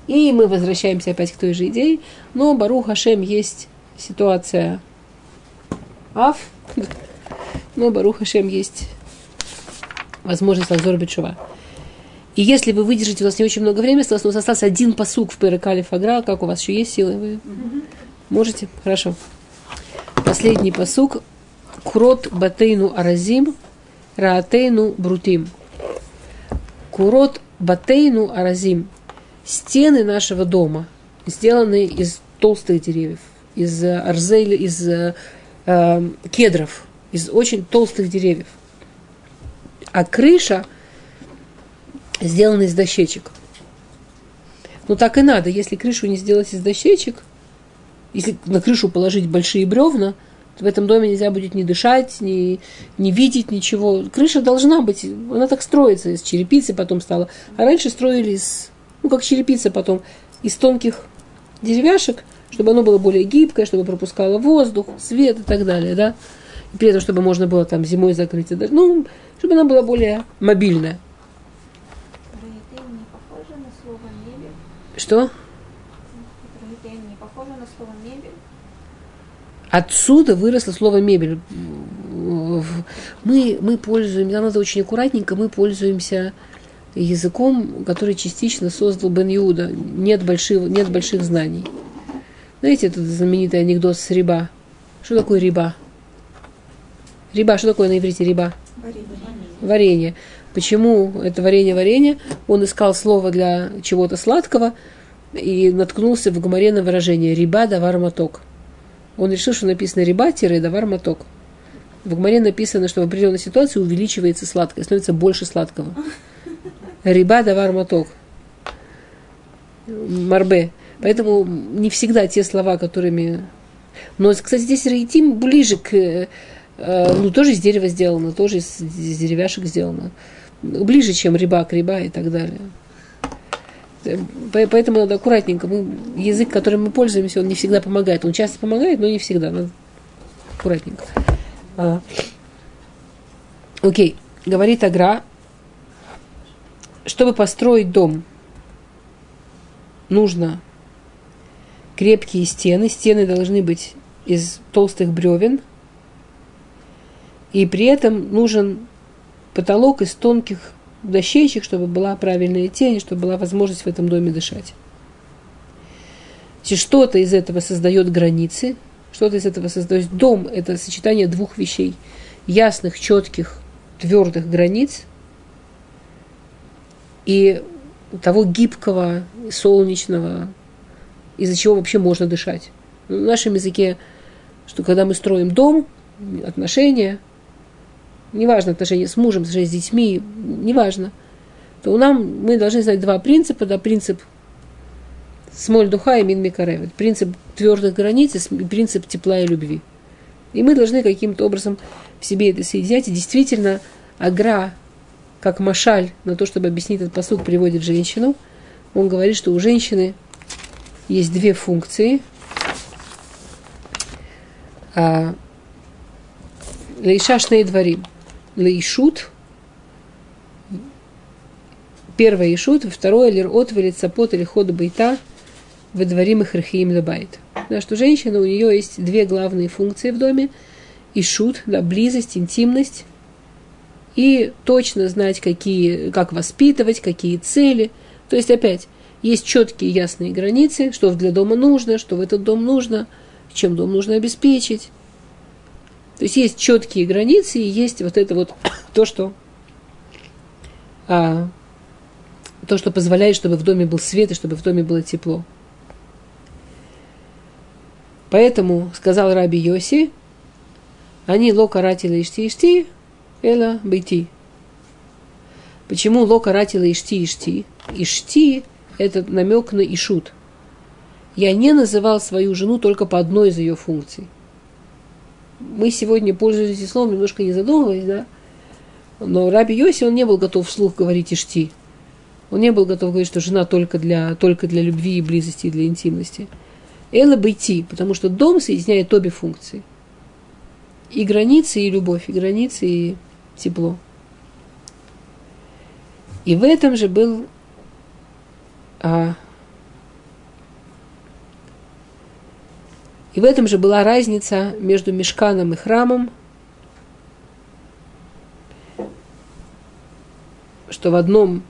Speaker 1: И мы возвращаемся опять к той же идее, но Барух Хашем есть ситуация Аф, но Барух Хашем есть возможность Лазор Бетшува. И если вы выдержите, у нас не очень много времени осталось, но у нас остался один посук в Перекале Фагра, как у вас еще есть силы? Вы можете? Хорошо. Последний посук. Курот батейну аразим, раатейну брутим. Курот батейну аразим. Стены нашего дома сделаны из толстых деревьев, из арзеля, из э, э, кедров, из очень толстых деревьев. А крыша сделана из дощечек. Ну так и надо. Если крышу не сделать из дощечек, если на крышу положить большие бревна, в этом доме нельзя будет ни дышать, ни, ни видеть ничего. Крыша должна быть, она так строится, из черепицы потом стала. А раньше строили из, ну как черепица потом, из тонких деревяшек, чтобы оно было более гибкое, чтобы пропускало воздух, свет и так далее, да. При этом, чтобы можно было там зимой закрыть, ну, чтобы она была более мобильная. Что? Отсюда выросло слово мебель. Мы, мы пользуемся, нам надо очень аккуратненько, мы пользуемся языком, который частично создал Бен Иуда. Нет больших, нет больших знаний. Знаете, этот знаменитый анекдот с риба? Что такое риба? Риба, что такое на иврите риба? Варенье. Почему это варенье-варенье? Он искал слово для чего-то сладкого и наткнулся в гоморе на выражение «риба давар моток». Он решил, что написано «риба-давар моток». В гморе написано, что в определенной ситуации увеличивается сладкое, становится больше сладкого. Риба давар моток. Марбе. Поэтому не всегда те слова, которыми... Но, кстати, здесь рейтим ближе к... э, Ну, тоже из дерева сделано, тоже из из деревяшек сделано. Ближе, чем риба к риба и так далее. Э, по- Поэтому надо аккуратненько. Мы, язык, которым мы пользуемся, он не всегда помогает. Он часто помогает, но не всегда. Надо аккуратненько. А. Окей. Говорит Агра, чтобы построить дом, нужно крепкие стены. Стены должны быть из толстых бревен. И при этом нужен потолок из тонких дощечек, чтобы была правильная тень, чтобы была возможность в этом доме дышать. Если что-то из этого создает границы, что-то из этого создает дом, это сочетание двух вещей. Ясных, четких, твердых границ и того гибкого, солнечного, из-за чего вообще можно дышать. В нашем языке, что когда мы строим дом, отношения, неважно, отношения с мужем, отношения с детьми, неважно, то нам, мы должны знать два принципа, да, принцип смоль духа и мин микаревит, принцип твердых границ и принцип тепла и любви. И мы должны каким-то образом в себе это соединять. И действительно, Агра, как машаль на то, чтобы объяснить этот посуд, приводит женщину. Он говорит, что у женщины есть две функции. А, Лейша шней дворим. Лейшут. Первое ишут, второе лирот велицапот или ход байта во дворим их рахиим лебайт. Да, что женщина, у нее есть две главные функции в доме. Ишут, да, близость, интимность. И точно знать, какие, как воспитывать, какие цели. То есть, опять, есть четкие ясные границы, что для дома нужно, что в этот дом нужно, чем дом нужно обеспечить. То есть есть четкие границы и есть вот это вот то, что а, то, что позволяет, чтобы в доме был свет и чтобы в доме было тепло. Поэтому сказал Раби Йоси, они ло каратила ишти ишти, эла бейти. Почему ло каратила ишти ишти? Ишти – это намек на ишут. Я не называл свою жену только по одной из ее функций. Мы сегодня пользуемся этим словом, немножко не задумываясь, да? Но Раби Йоси, он не был готов вслух говорить ишти. Он не был готов говорить, что жена только для, только для любви и близости, и для интимности. Эла бейти, потому что дом соединяет обе функции. И границы, и любовь, и границы, и тепло. И в этом же был а, и в этом же была разница между мешканом и храмом, что в одном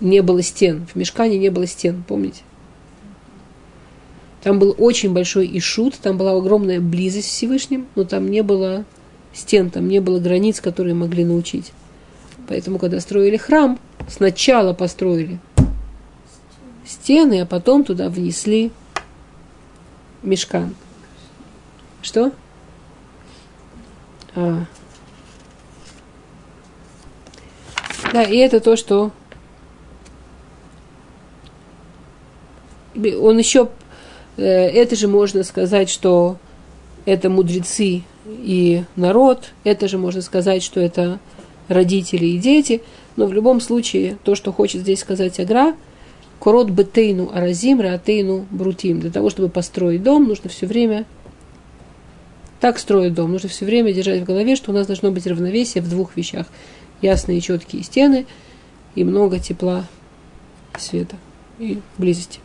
Speaker 1: не было стен, в мешкане не было стен, помните? Там был очень большой ишут, там была огромная близость с Всевышним, но там не было стен, там не было границ, которые могли научить. Поэтому, когда строили храм, сначала построили стены, а потом туда внесли мешкан. Что? А. Да, и это то, что он еще, это же можно сказать, что это мудрецы и народ, это же можно сказать, что это родители и дети, но в любом случае то, что хочет здесь сказать Агра, Корот бетейну аразим, раатейну брутим. Для того, чтобы построить дом, нужно все время так строить дом. Нужно все время держать в голове, что у нас должно быть равновесие в двух вещах. Ясные четкие стены и много тепла, света и близости.